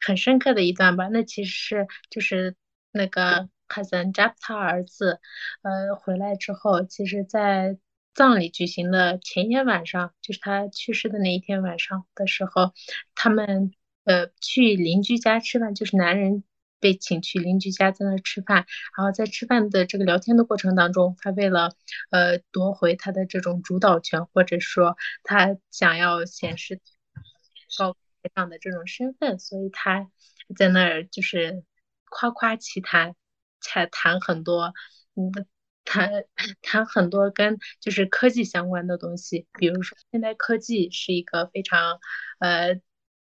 很深刻的一段吧。那其实是就是那个。卡森扎他儿子，呃，回来之后，其实，在葬礼举行的前一天晚上，就是他去世的那一天晚上的时候，他们呃去邻居家吃饭，就是男人被请去邻居家在那吃饭，然后在吃饭的这个聊天的过程当中，他为了呃夺回他的这种主导权，或者说他想要显示高台这样的这种身份，所以他在那儿就是夸夸其谈。才谈很多，嗯，谈 谈很多跟就是科技相关的东西，比如说现在科技是一个非常呃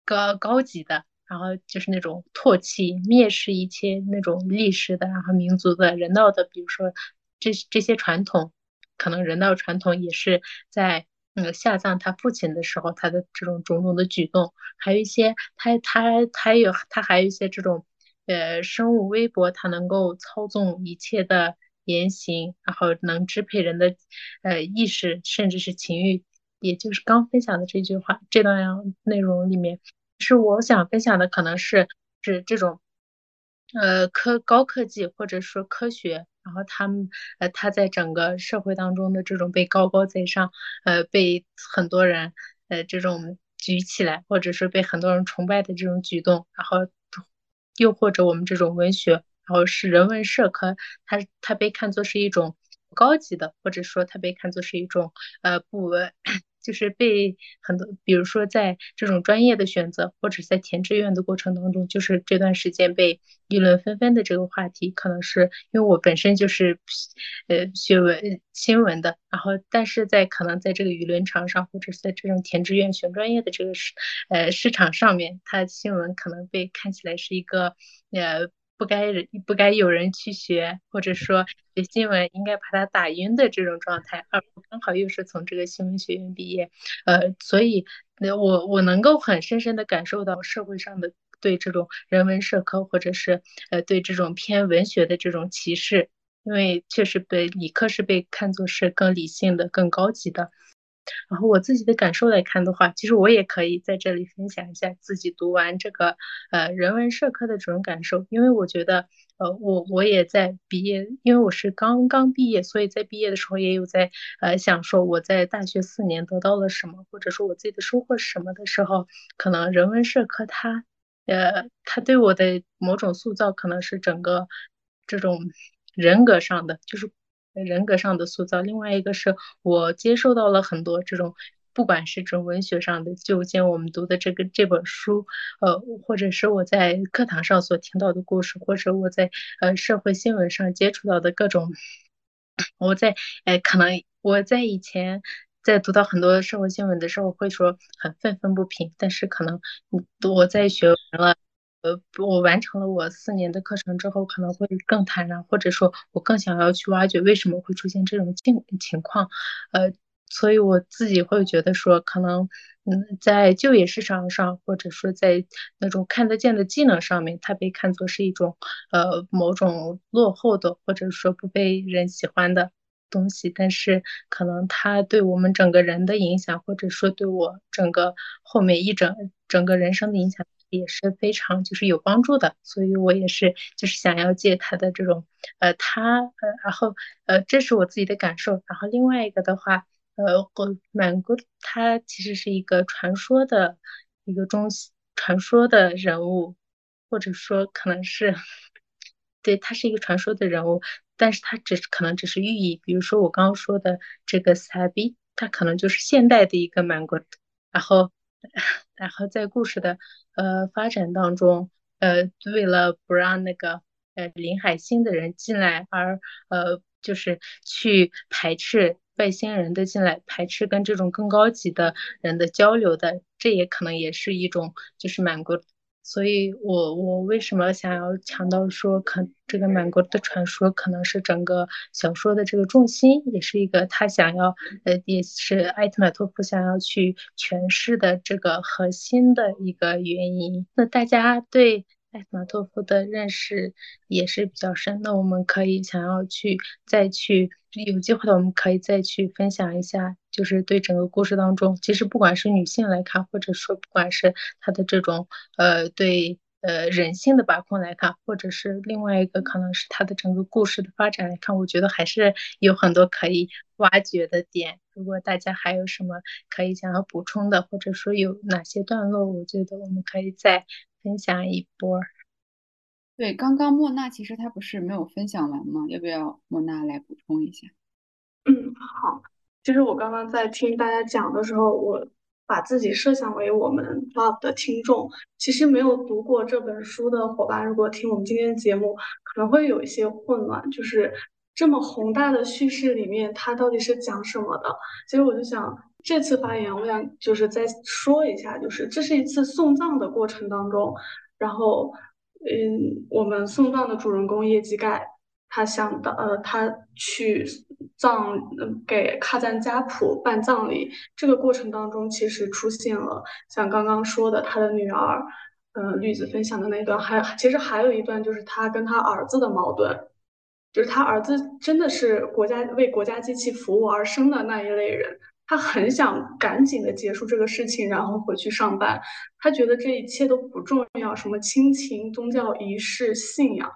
高高级的，然后就是那种唾弃、蔑视一切那种历史的，然后民族的、人道的，比如说这这些传统，可能人道传统也是在嗯下葬他父亲的时候，他的这种种种的举动，还有一些他他他有他还有一些这种。呃，生物微博它能够操纵一切的言行，然后能支配人的呃意识，甚至是情欲。也就是刚分享的这句话，这段内容里面，是我想分享的，可能是是这种呃科高科技或者说科学，然后他们呃他在整个社会当中的这种被高高在上，呃被很多人呃这种举起来，或者是被很多人崇拜的这种举动，然后。又或者我们这种文学，然后是人文社科，它它被看作是一种高级的，或者说它被看作是一种呃不。就是被很多，比如说在这种专业的选择，或者在填志愿的过程当中，就是这段时间被议论纷纷的这个话题，可能是因为我本身就是呃学文新闻的，然后但是在可能在这个舆论场上，或者是在这种填志愿选专业的这个市呃市场上面，它新闻可能被看起来是一个呃。不该不该有人去学，或者说学新闻应该把他打晕的这种状态，而我刚好又是从这个新闻学院毕业，呃，所以那我我能够很深深的感受到社会上的对这种人文社科或者是呃对这种偏文学的这种歧视，因为确实被理科是被看作是更理性的、更高级的。然后我自己的感受来看的话，其实我也可以在这里分享一下自己读完这个呃人文社科的这种感受，因为我觉得呃我我也在毕业，因为我是刚刚毕业，所以在毕业的时候也有在呃想说我在大学四年得到了什么，或者说我自己的收获是什么的时候，可能人文社科它呃它对我的某种塑造可能是整个这种人格上的，就是。人格上的塑造，另外一个是我接受到了很多这种，不管是这种文学上的，就像我们读的这个这本书，呃，或者是我在课堂上所听到的故事，或者我在呃社会新闻上接触到的各种，我在呃可能我在以前在读到很多社会新闻的时候会说很愤愤不平，但是可能我在学完了。呃，我完成了我四年的课程之后，可能会更坦然，或者说我更想要去挖掘为什么会出现这种境情况，呃，所以我自己会觉得说，可能，嗯，在就业市场上，或者说在那种看得见的技能上面，它被看作是一种，呃，某种落后的，或者说不被人喜欢的东西，但是可能它对我们整个人的影响，或者说对我整个后面一整整个人生的影响。也是非常就是有帮助的，所以我也是就是想要借他的这种呃他呃然后呃这是我自己的感受，然后另外一个的话呃满谷他其实是一个传说的一个中传说的人物，或者说可能是对他是一个传说的人物，但是他只是可能只是寓意，比如说我刚刚说的这个萨比，他可能就是现代的一个满谷，然后。然后在故事的呃发展当中，呃，为了不让那个呃林海星的人进来，而呃就是去排斥外星人的进来，排斥跟这种更高级的人的交流的，这也可能也是一种就是满国所以我我为什么想要强调说，可这个满国的传说可能是整个小说的这个重心，也是一个他想要呃，也是艾特马托夫想要去诠释的这个核心的一个原因。那大家对艾特马托夫的认识也是比较深，那我们可以想要去再去有机会的，我们可以再去分享一下。就是对整个故事当中，其实不管是女性来看，或者说不管是她的这种呃对呃人性的把控来看，或者是另外一个可能是她的整个故事的发展来看，我觉得还是有很多可以挖掘的点。如果大家还有什么可以想要补充的，或者说有哪些段落，我觉得我们可以再分享一波。对，刚刚莫娜其实她不是没有分享完吗？要不要莫娜来补充一下？嗯，好。其实我刚刚在听大家讲的时候，我把自己设想为我们 Love 的听众。其实没有读过这本书的伙伴，如果听我们今天的节目，可能会有一些混乱。就是这么宏大的叙事里面，它到底是讲什么的？其实我就想这次发言，我想就是再说一下，就是这是一次送葬的过程当中，然后嗯，我们送葬的主人公叶基盖。他想到，呃，他去葬，给卡赞加普办葬礼，这个过程当中，其实出现了像刚刚说的他的女儿，嗯，绿子分享的那段，还其实还有一段就是他跟他儿子的矛盾，就是他儿子真的是国家为国家机器服务而生的那一类人，他很想赶紧的结束这个事情，然后回去上班，他觉得这一切都不重要，什么亲情、宗教仪式、信仰，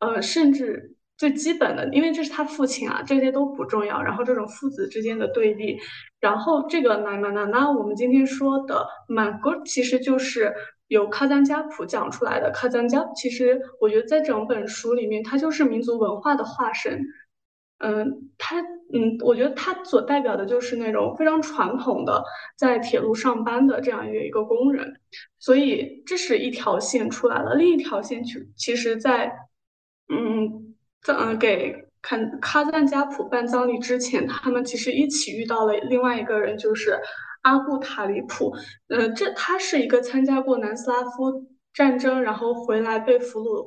呃，甚至。最基本的，因为这是他父亲啊，这些都不重要。然后这种父子之间的对立，然后这个那那那那，我们今天说的满哥其实就是由卡赞加普讲出来的。卡赞加其实我觉得在整本书里面，他就是民族文化的化身。嗯，他嗯，我觉得他所代表的就是那种非常传统的在铁路上班的这样一个一个工人。所以这是一条线出来了，另一条线其其实，在嗯。葬给看卡赞加普办葬礼之前，他们其实一起遇到了另外一个人，就是阿布塔里普。呃，这他是一个参加过南斯拉夫战争，然后回来被俘虏，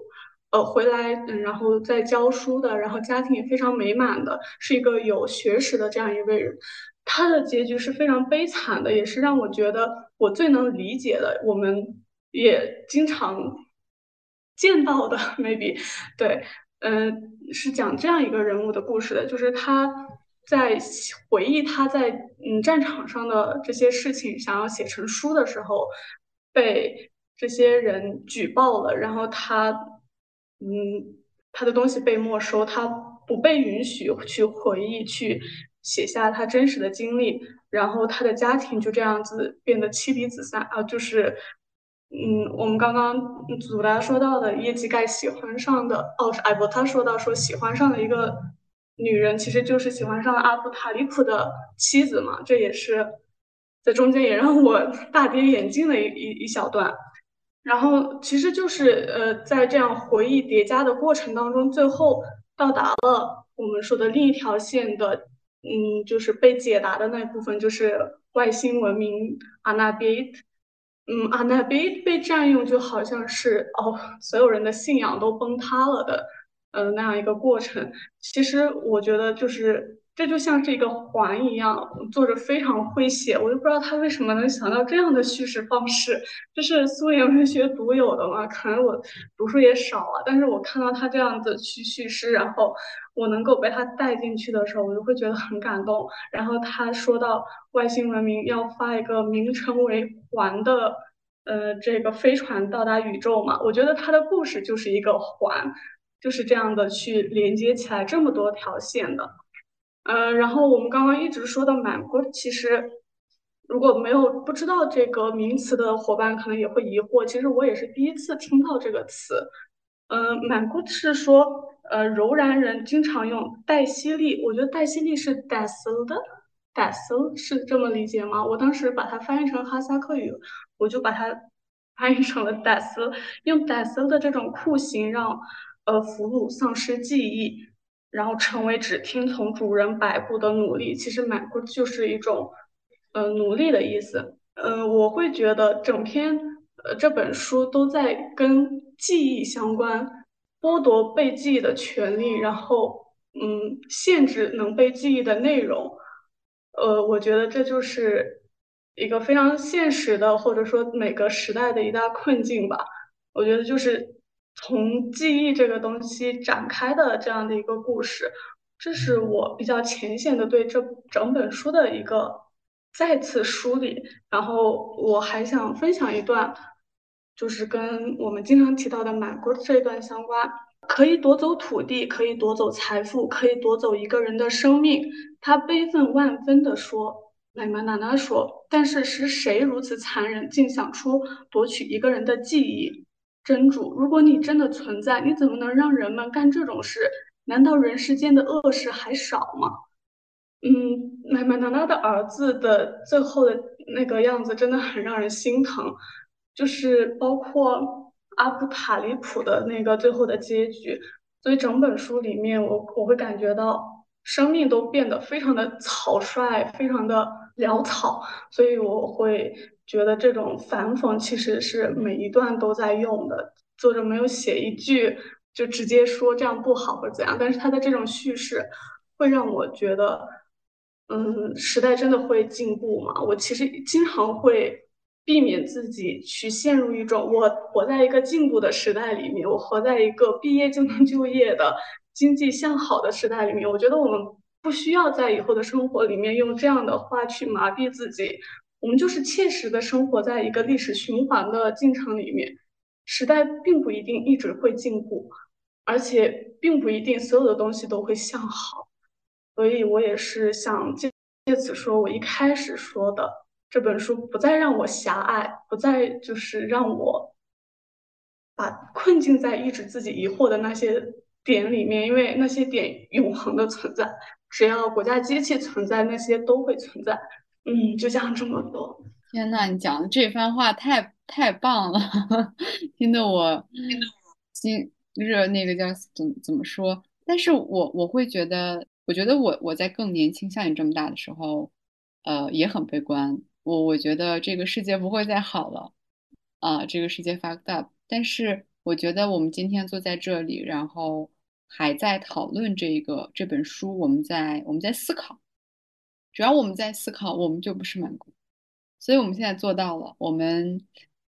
呃，回来嗯，然后在教书的，然后家庭也非常美满的，是一个有学识的这样一位人。他的结局是非常悲惨的，也是让我觉得我最能理解的。我们也经常见到的，maybe 对。嗯，是讲这样一个人物的故事的，就是他在回忆他在嗯战场上的这些事情，想要写成书的时候，被这些人举报了，然后他嗯他的东西被没收，他不被允许去回忆去写下他真实的经历，然后他的家庭就这样子变得妻离子散啊，就是。嗯，我们刚刚祖达说到的叶基盖喜欢上的哦，是艾博他说到说喜欢上的一个女人，其实就是喜欢上了阿布塔里普的妻子嘛，这也是在中间也让我大跌眼镜的一一一小段。然后其实就是呃，在这样回忆叠加的过程当中，最后到达了我们说的另一条线的，嗯，就是被解答的那部分，就是外星文明阿纳比。嗯，阿那贝被占用，就好像是哦，所有人的信仰都崩塌了的，嗯，那样一个过程。其实我觉得就是。这就像是一个环一样，作者非常会写，我就不知道他为什么能想到这样的叙事方式，这是苏联文学独有的嘛？可能我读书也少啊，但是我看到他这样子去叙事，然后我能够被他带进去的时候，我就会觉得很感动。然后他说到外星文明要发一个名称为“环”的，呃，这个飞船到达宇宙嘛，我觉得他的故事就是一个环，就是这样的去连接起来这么多条线的。嗯，然后我们刚刚一直说的满国，其实如果没有不知道这个名词的伙伴，可能也会疑惑。其实我也是第一次听到这个词。嗯，满国是说，呃，柔然人经常用黛西利，我觉得黛西利是 d a s l 的 d a s l 是这么理解吗？我当时把它翻译成哈萨克语，我就把它翻译成了 d a s l 用 d a s l 的这种酷刑让呃俘虏丧失记忆。然后成为只听从主人摆布的奴隶，其实满就是一种，呃，奴隶的意思。嗯，我会觉得整篇，呃这本书都在跟记忆相关，剥夺被记忆的权利，然后嗯，限制能被记忆的内容。呃，我觉得这就是一个非常现实的，或者说每个时代的一大困境吧。我觉得就是从记忆这个东西展开的这样的一个故事，这是我比较浅显的对这整本书的一个再次梳理。然后我还想分享一段，就是跟我们经常提到的满国这一段相关。可以夺走土地，可以夺走财富，可以夺走一个人的生命。他悲愤万分地说：“奶妈奶奶说，但是是谁如此残忍，竟想出夺取一个人的记忆？真主，如果你真的存在，你怎么能让人们干这种事？难道人世间的恶事还少吗？”嗯，奶妈奶奶的儿子的最后的那个样子真的很让人心疼，就是包括。阿布塔里普的那个最后的结局，所以整本书里面，我我会感觉到生命都变得非常的草率，非常的潦草，所以我会觉得这种反讽其实是每一段都在用的。作者没有写一句就直接说这样不好或者怎样，但是他的这种叙事会让我觉得，嗯，时代真的会进步吗？我其实经常会。避免自己去陷入一种我活在一个进步的时代里面，我活在一个毕业就能就业的经济向好的时代里面。我觉得我们不需要在以后的生活里面用这样的话去麻痹自己，我们就是切实的生活在一个历史循环的进程里面。时代并不一定一直会进步，而且并不一定所有的东西都会向好。所以我也是想借此说，我一开始说的。这本书不再让我狭隘，不再就是让我把困境在抑制自己疑惑的那些点里面，因为那些点永恒的存在，只要国家机器存在，那些都会存在。嗯，就讲这么多。天呐，你讲的这番话太太棒了，听得我心热。那个叫怎怎么说？但是我我会觉得，我觉得我我在更年轻，像你这么大的时候，呃，也很悲观。我我觉得这个世界不会再好了，啊，这个世界 fucked up。但是我觉得我们今天坐在这里，然后还在讨论这个这本书，我们在我们在思考，只要我们在思考，我们就不是满国。所以我们现在做到了，我们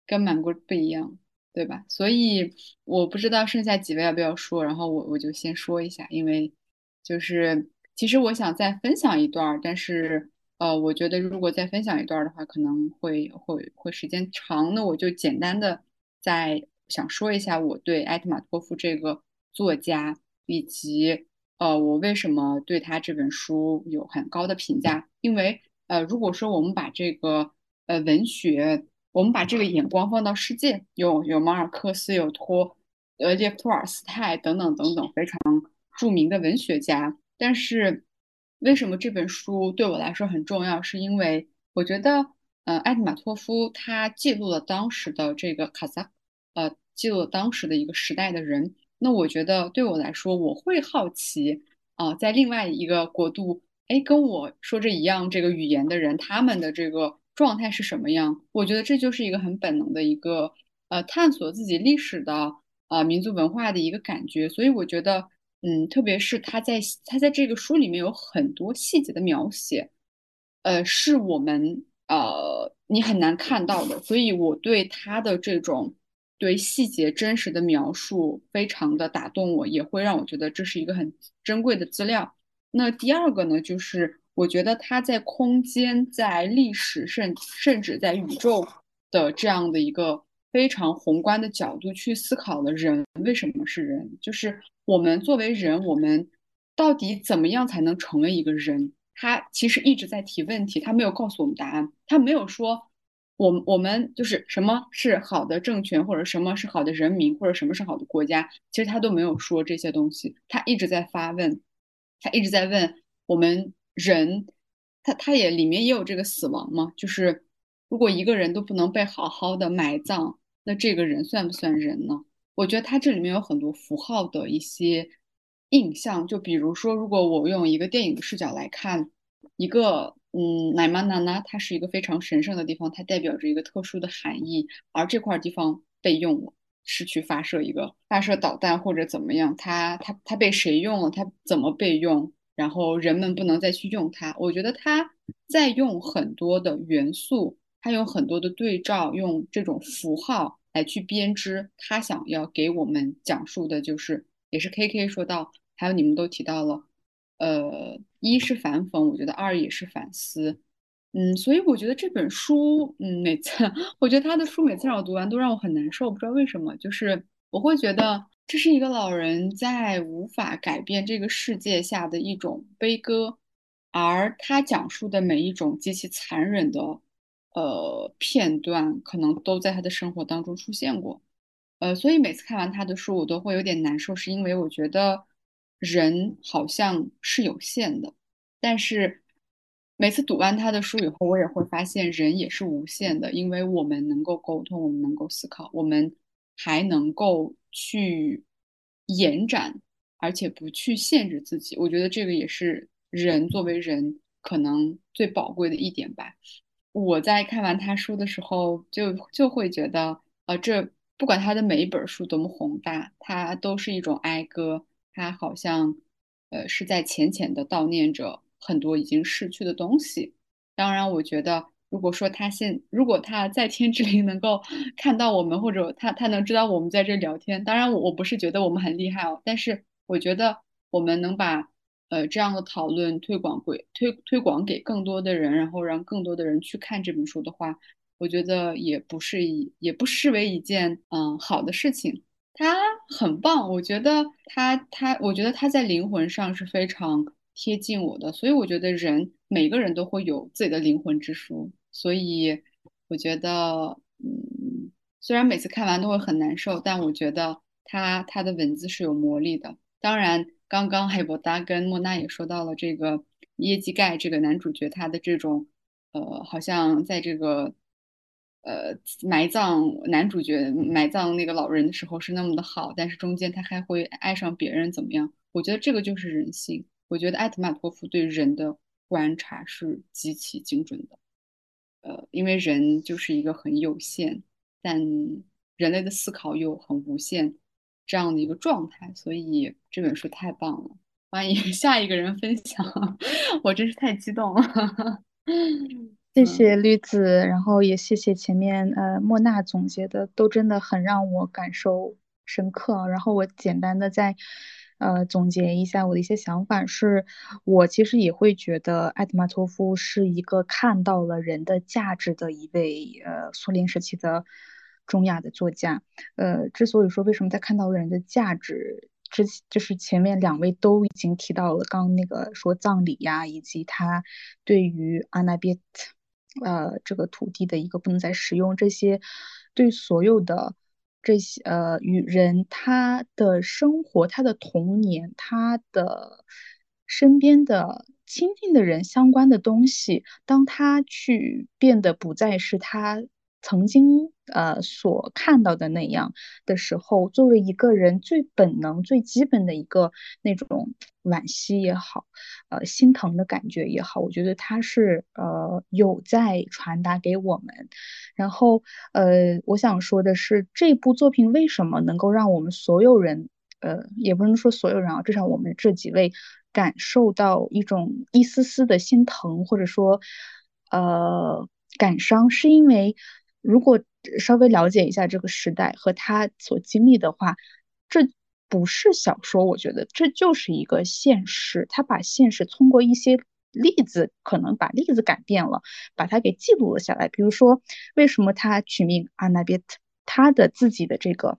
跟满国不一样，对吧？所以我不知道剩下几位要不要说，然后我我就先说一下，因为就是其实我想再分享一段，但是。呃，我觉得如果再分享一段的话，可能会会会时间长。那我就简单的再想说一下我对埃特马托夫这个作家，以及呃，我为什么对他这本书有很高的评价。因为呃，如果说我们把这个呃文学，我们把这个眼光放到世界，有有马尔克斯，有托呃列夫托尔斯泰等等等等非常著名的文学家，但是。为什么这本书对我来说很重要？是因为我觉得，呃，埃迪马托夫他记录了当时的这个卡萨，呃，记录了当时的一个时代的人。那我觉得对我来说，我会好奇啊，在另外一个国度，哎，跟我说着一样这个语言的人，他们的这个状态是什么样？我觉得这就是一个很本能的一个，呃，探索自己历史的，呃，民族文化的一个感觉。所以我觉得。嗯，特别是他在他在这个书里面有很多细节的描写，呃，是我们呃你很难看到的，所以我对他的这种对细节真实的描述非常的打动我，也会让我觉得这是一个很珍贵的资料。那第二个呢，就是我觉得他在空间、在历史，甚甚至在宇宙的这样的一个非常宏观的角度去思考了人为什么是人，就是。我们作为人，我们到底怎么样才能成为一个人？他其实一直在提问题，他没有告诉我们答案，他没有说，我我们就是什么是好的政权，或者什么是好的人民，或者什么是好的国家，其实他都没有说这些东西，他一直在发问，他一直在问我们人，他他也里面也有这个死亡嘛，就是如果一个人都不能被好好的埋葬，那这个人算不算人呢？我觉得他这里面有很多符号的一些印象，就比如说，如果我用一个电影的视角来看一个嗯，乃玛娜娜它是一个非常神圣的地方，它代表着一个特殊的含义，而这块地方被用了，是去发射一个发射导弹或者怎么样，它它它被谁用了，它怎么被用，然后人们不能再去用它。我觉得它在用很多的元素，它用很多的对照，用这种符号来去编织，它想要给我们讲述的就是，也是 K K 说到，还有你们都提到了。呃，一是反讽，我觉得二也是反思，嗯，所以我觉得这本书，嗯，每次 我觉得他的书每次让我读完都让我很难受，不知道为什么，就是我会觉得这是一个老人在无法改变这个世界下的一种悲歌，而他讲述的每一种极其残忍的呃片段，可能都在他的生活当中出现过，呃，所以每次看完他的书，我都会有点难受，是因为我觉得。人好像是有限的，但是每次读完他的书以后，我也会发现人也是无限的，因为我们能够沟通，我们能够思考，我们还能够去延展，而且不去限制自己。我觉得这个也是人作为人可能最宝贵的一点吧。我在看完他书的时候，就就会觉得，呃，这不管他的每一本书多么宏大，它都是一种哀歌。他好像，呃，是在浅浅的悼念着很多已经逝去的东西。当然，我觉得，如果说他现，如果他在天之灵能够 看到我们，或者他他能知道我们在这聊天，当然，我我不是觉得我们很厉害哦，但是我觉得我们能把呃这样的讨论推广给推推广给更多的人，然后让更多的人去看这本书的话，我觉得也不是一也不失为一件嗯好的事情。他很棒，我觉得他他，我觉得他在灵魂上是非常贴近我的，所以我觉得人每个人都会有自己的灵魂之书，所以我觉得，嗯，虽然每次看完都会很难受，但我觉得他他的文字是有魔力的。当然，刚刚海博达跟莫娜也说到了这个耶基盖这个男主角他的这种，呃，好像在这个。呃，埋葬男主角埋葬那个老人的时候是那么的好，但是中间他还会爱上别人，怎么样？我觉得这个就是人性。我觉得艾特马托夫对人的观察是极其精准的。呃，因为人就是一个很有限，但人类的思考又很无限这样的一个状态，所以这本书太棒了。欢迎 下一个人分享，我真是太激动了。谢谢绿子，然后也谢谢前面呃莫娜总结的，都真的很让我感受深刻。然后我简单的再呃总结一下我的一些想法，是我其实也会觉得艾特玛托夫是一个看到了人的价值的一位呃苏联时期的中亚的作家。呃，之所以说为什么在看到人的价值。之就是前面两位都已经提到了，刚那个说葬礼呀，以及他对于阿纳别特。呃，这个土地的一个不能再使用这些，对所有的这些呃与人他的生活、他的童年、他的身边的亲近的人相关的东西，当他去变得不再是他。曾经呃所看到的那样的时候，作为一个人最本能、最基本的一个那种惋惜也好，呃心疼的感觉也好，我觉得他是呃有在传达给我们。然后呃，我想说的是，这部作品为什么能够让我们所有人，呃，也不能说所有人啊，至少我们这几位感受到一种一丝丝的心疼，或者说呃感伤，是因为。如果稍微了解一下这个时代和他所经历的话，这不是小说，我觉得这就是一个现实。他把现实通过一些例子，可能把例子改变了，把它给记录了下来。比如说，为什么他取名阿纳别特，他的自己的这个。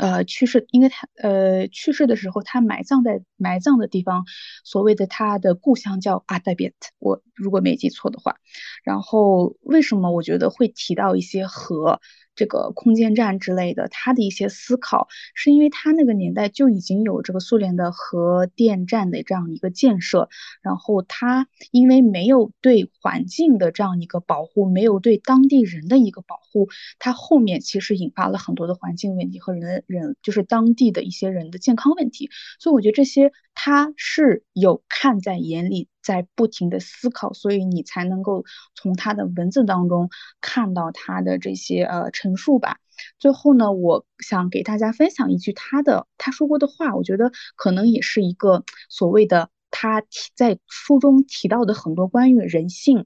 呃，去世，因为他呃去世的时候，他埋葬在埋葬的地方，所谓的他的故乡叫阿达别特，我如果没记错的话。然后为什么我觉得会提到一些河？这个空间站之类的，他的一些思考，是因为他那个年代就已经有这个苏联的核电站的这样一个建设，然后他因为没有对环境的这样一个保护，没有对当地人的一个保护，他后面其实引发了很多的环境问题和人人就是当地的一些人的健康问题，所以我觉得这些他是有看在眼里。在不停的思考，所以你才能够从他的文字当中看到他的这些呃陈述吧。最后呢，我想给大家分享一句他的他说过的话，我觉得可能也是一个所谓的他提在书中提到的很多关于人性，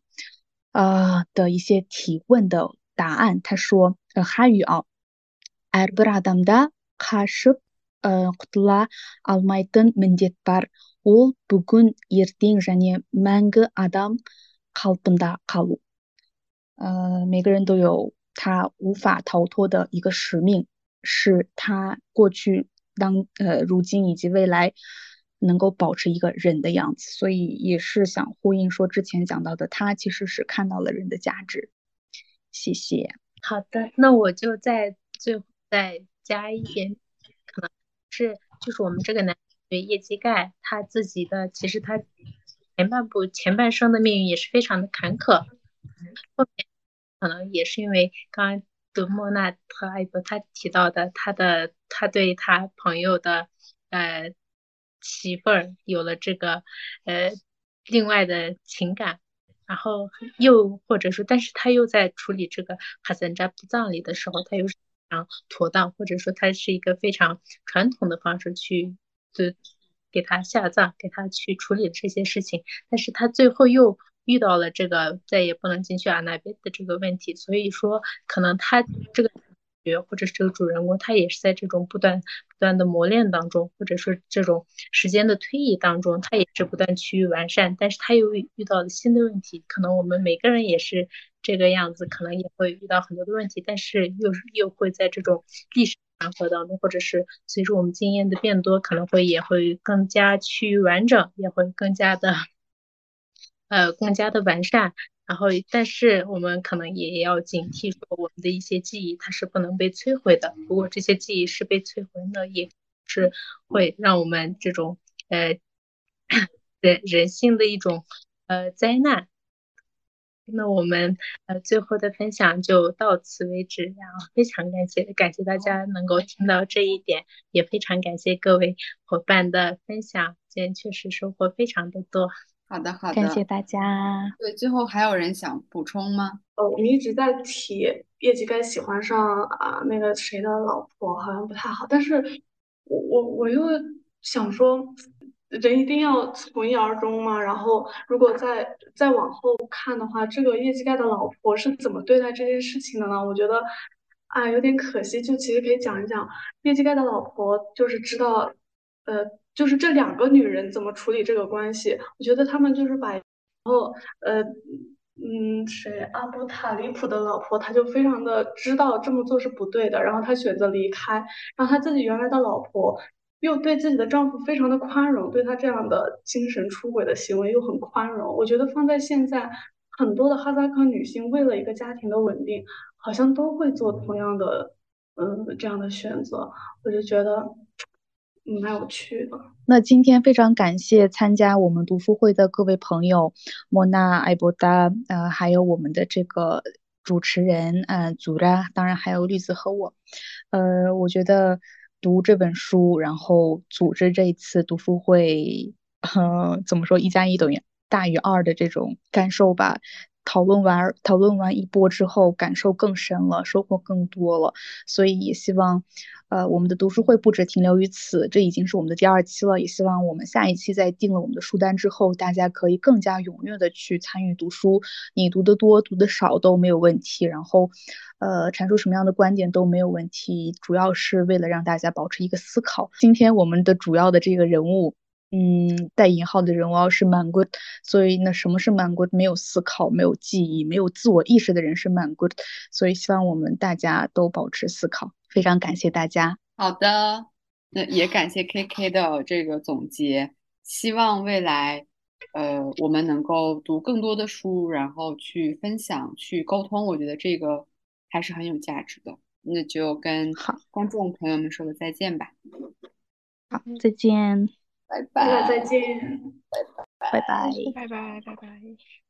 呃的一些提问的答案。他说，呃哈语啊，әрбір адамда қашып құтыла алмайтын міндет бар ол бүгін ертең және мәңгі адам қалпында қалу。呃，每个人都有。他无法逃脱的一个使命，是他过去、当呃、如今以及未来能够保持一个人的样子，所以也是想呼应说之前讲到的，他其实是看到了人的价值。谢谢。好的，那我就在最后再加一点，可能是就是我们这个男 对叶基盖他自己的，其实他前半部前半生的命运也是非常的坎坷，后面。可能也是因为刚刚德莫纳和艾博他提到的，他的他对他朋友的呃媳妇儿有了这个呃另外的情感，然后又或者说，但是他又在处理这个哈森扎布葬礼的时候，他又是非常妥当，或者说他是一个非常传统的方式去对给他下葬，给他去处理这些事情，但是他最后又。遇到了这个再也不能进去阿那边的这个问题，所以说可能他这个角或者是这个主人公，他也是在这种不断不断的磨练当中，或者说这种时间的推移当中，他也是不断趋于完善，但是他又遇到了新的问题。可能我们每个人也是这个样子，可能也会遇到很多的问题，但是又又会在这种历史长河当中，或者是随着我们经验的变多，可能会也会更加趋于完整，也会更加的。呃，更加的完善，然后，但是我们可能也要警惕，说我们的一些记忆它是不能被摧毁的。如果这些记忆是被摧毁，那也是会让我们这种呃 人人性的一种呃灾难。那我们呃最后的分享就到此为止，然后非常感谢感谢大家能够听到这一点，也非常感谢各位伙伴的分享，今天确实收获非常的多。好的，好的，感谢大家。对，最后还有人想补充吗？哦，我们一直在提业绩该喜欢上啊那个谁的老婆，好像不太好。但是，我我我又想说，人一定要从一而终吗？然后，如果再再往后看的话，这个叶基盖的老婆是怎么对待这件事情的呢？我觉得，啊，有点可惜。就其实可以讲一讲叶基盖的老婆，就是知道，呃。就是这两个女人怎么处理这个关系？我觉得他们就是把，然后呃嗯谁阿布塔里普的老婆，他就非常的知道这么做是不对的，然后他选择离开，然后他自己原来的老婆又对自己的丈夫非常的宽容，对他这样的精神出轨的行为又很宽容。我觉得放在现在，很多的哈萨克女性为了一个家庭的稳定，好像都会做同样的嗯这样的选择，我就觉得。蛮有趣的。那今天非常感谢参加我们读书会的各位朋友，莫娜、艾博达，呃，还有我们的这个主持人，呃，祖拉，当然还有绿子和我。呃，我觉得读这本书，然后组织这一次读书会，呃，怎么说，一加一等于大于二的这种感受吧。讨论完讨论完一波之后，感受更深了，收获更多了，所以也希望，呃，我们的读书会不止停留于此，这已经是我们的第二期了。也希望我们下一期在定了我们的书单之后，大家可以更加踊跃的去参与读书，你读的多，读的少都没有问题。然后，呃，阐述什么样的观点都没有问题，主要是为了让大家保持一个思考。今天我们的主要的这个人物。嗯，带引号的人物是满 good，所以那什么是满 good？没有思考、没有记忆、没有自我意识的人是满 good，所以希望我们大家都保持思考。非常感谢大家。好的，那也感谢 KK 的这个总结。希望未来，呃，我们能够读更多的书，然后去分享、去沟通。我觉得这个还是很有价值的。那就跟好观众朋友们说个再见吧。好，再见。拜拜，再见，拜拜拜拜，拜拜，拜拜。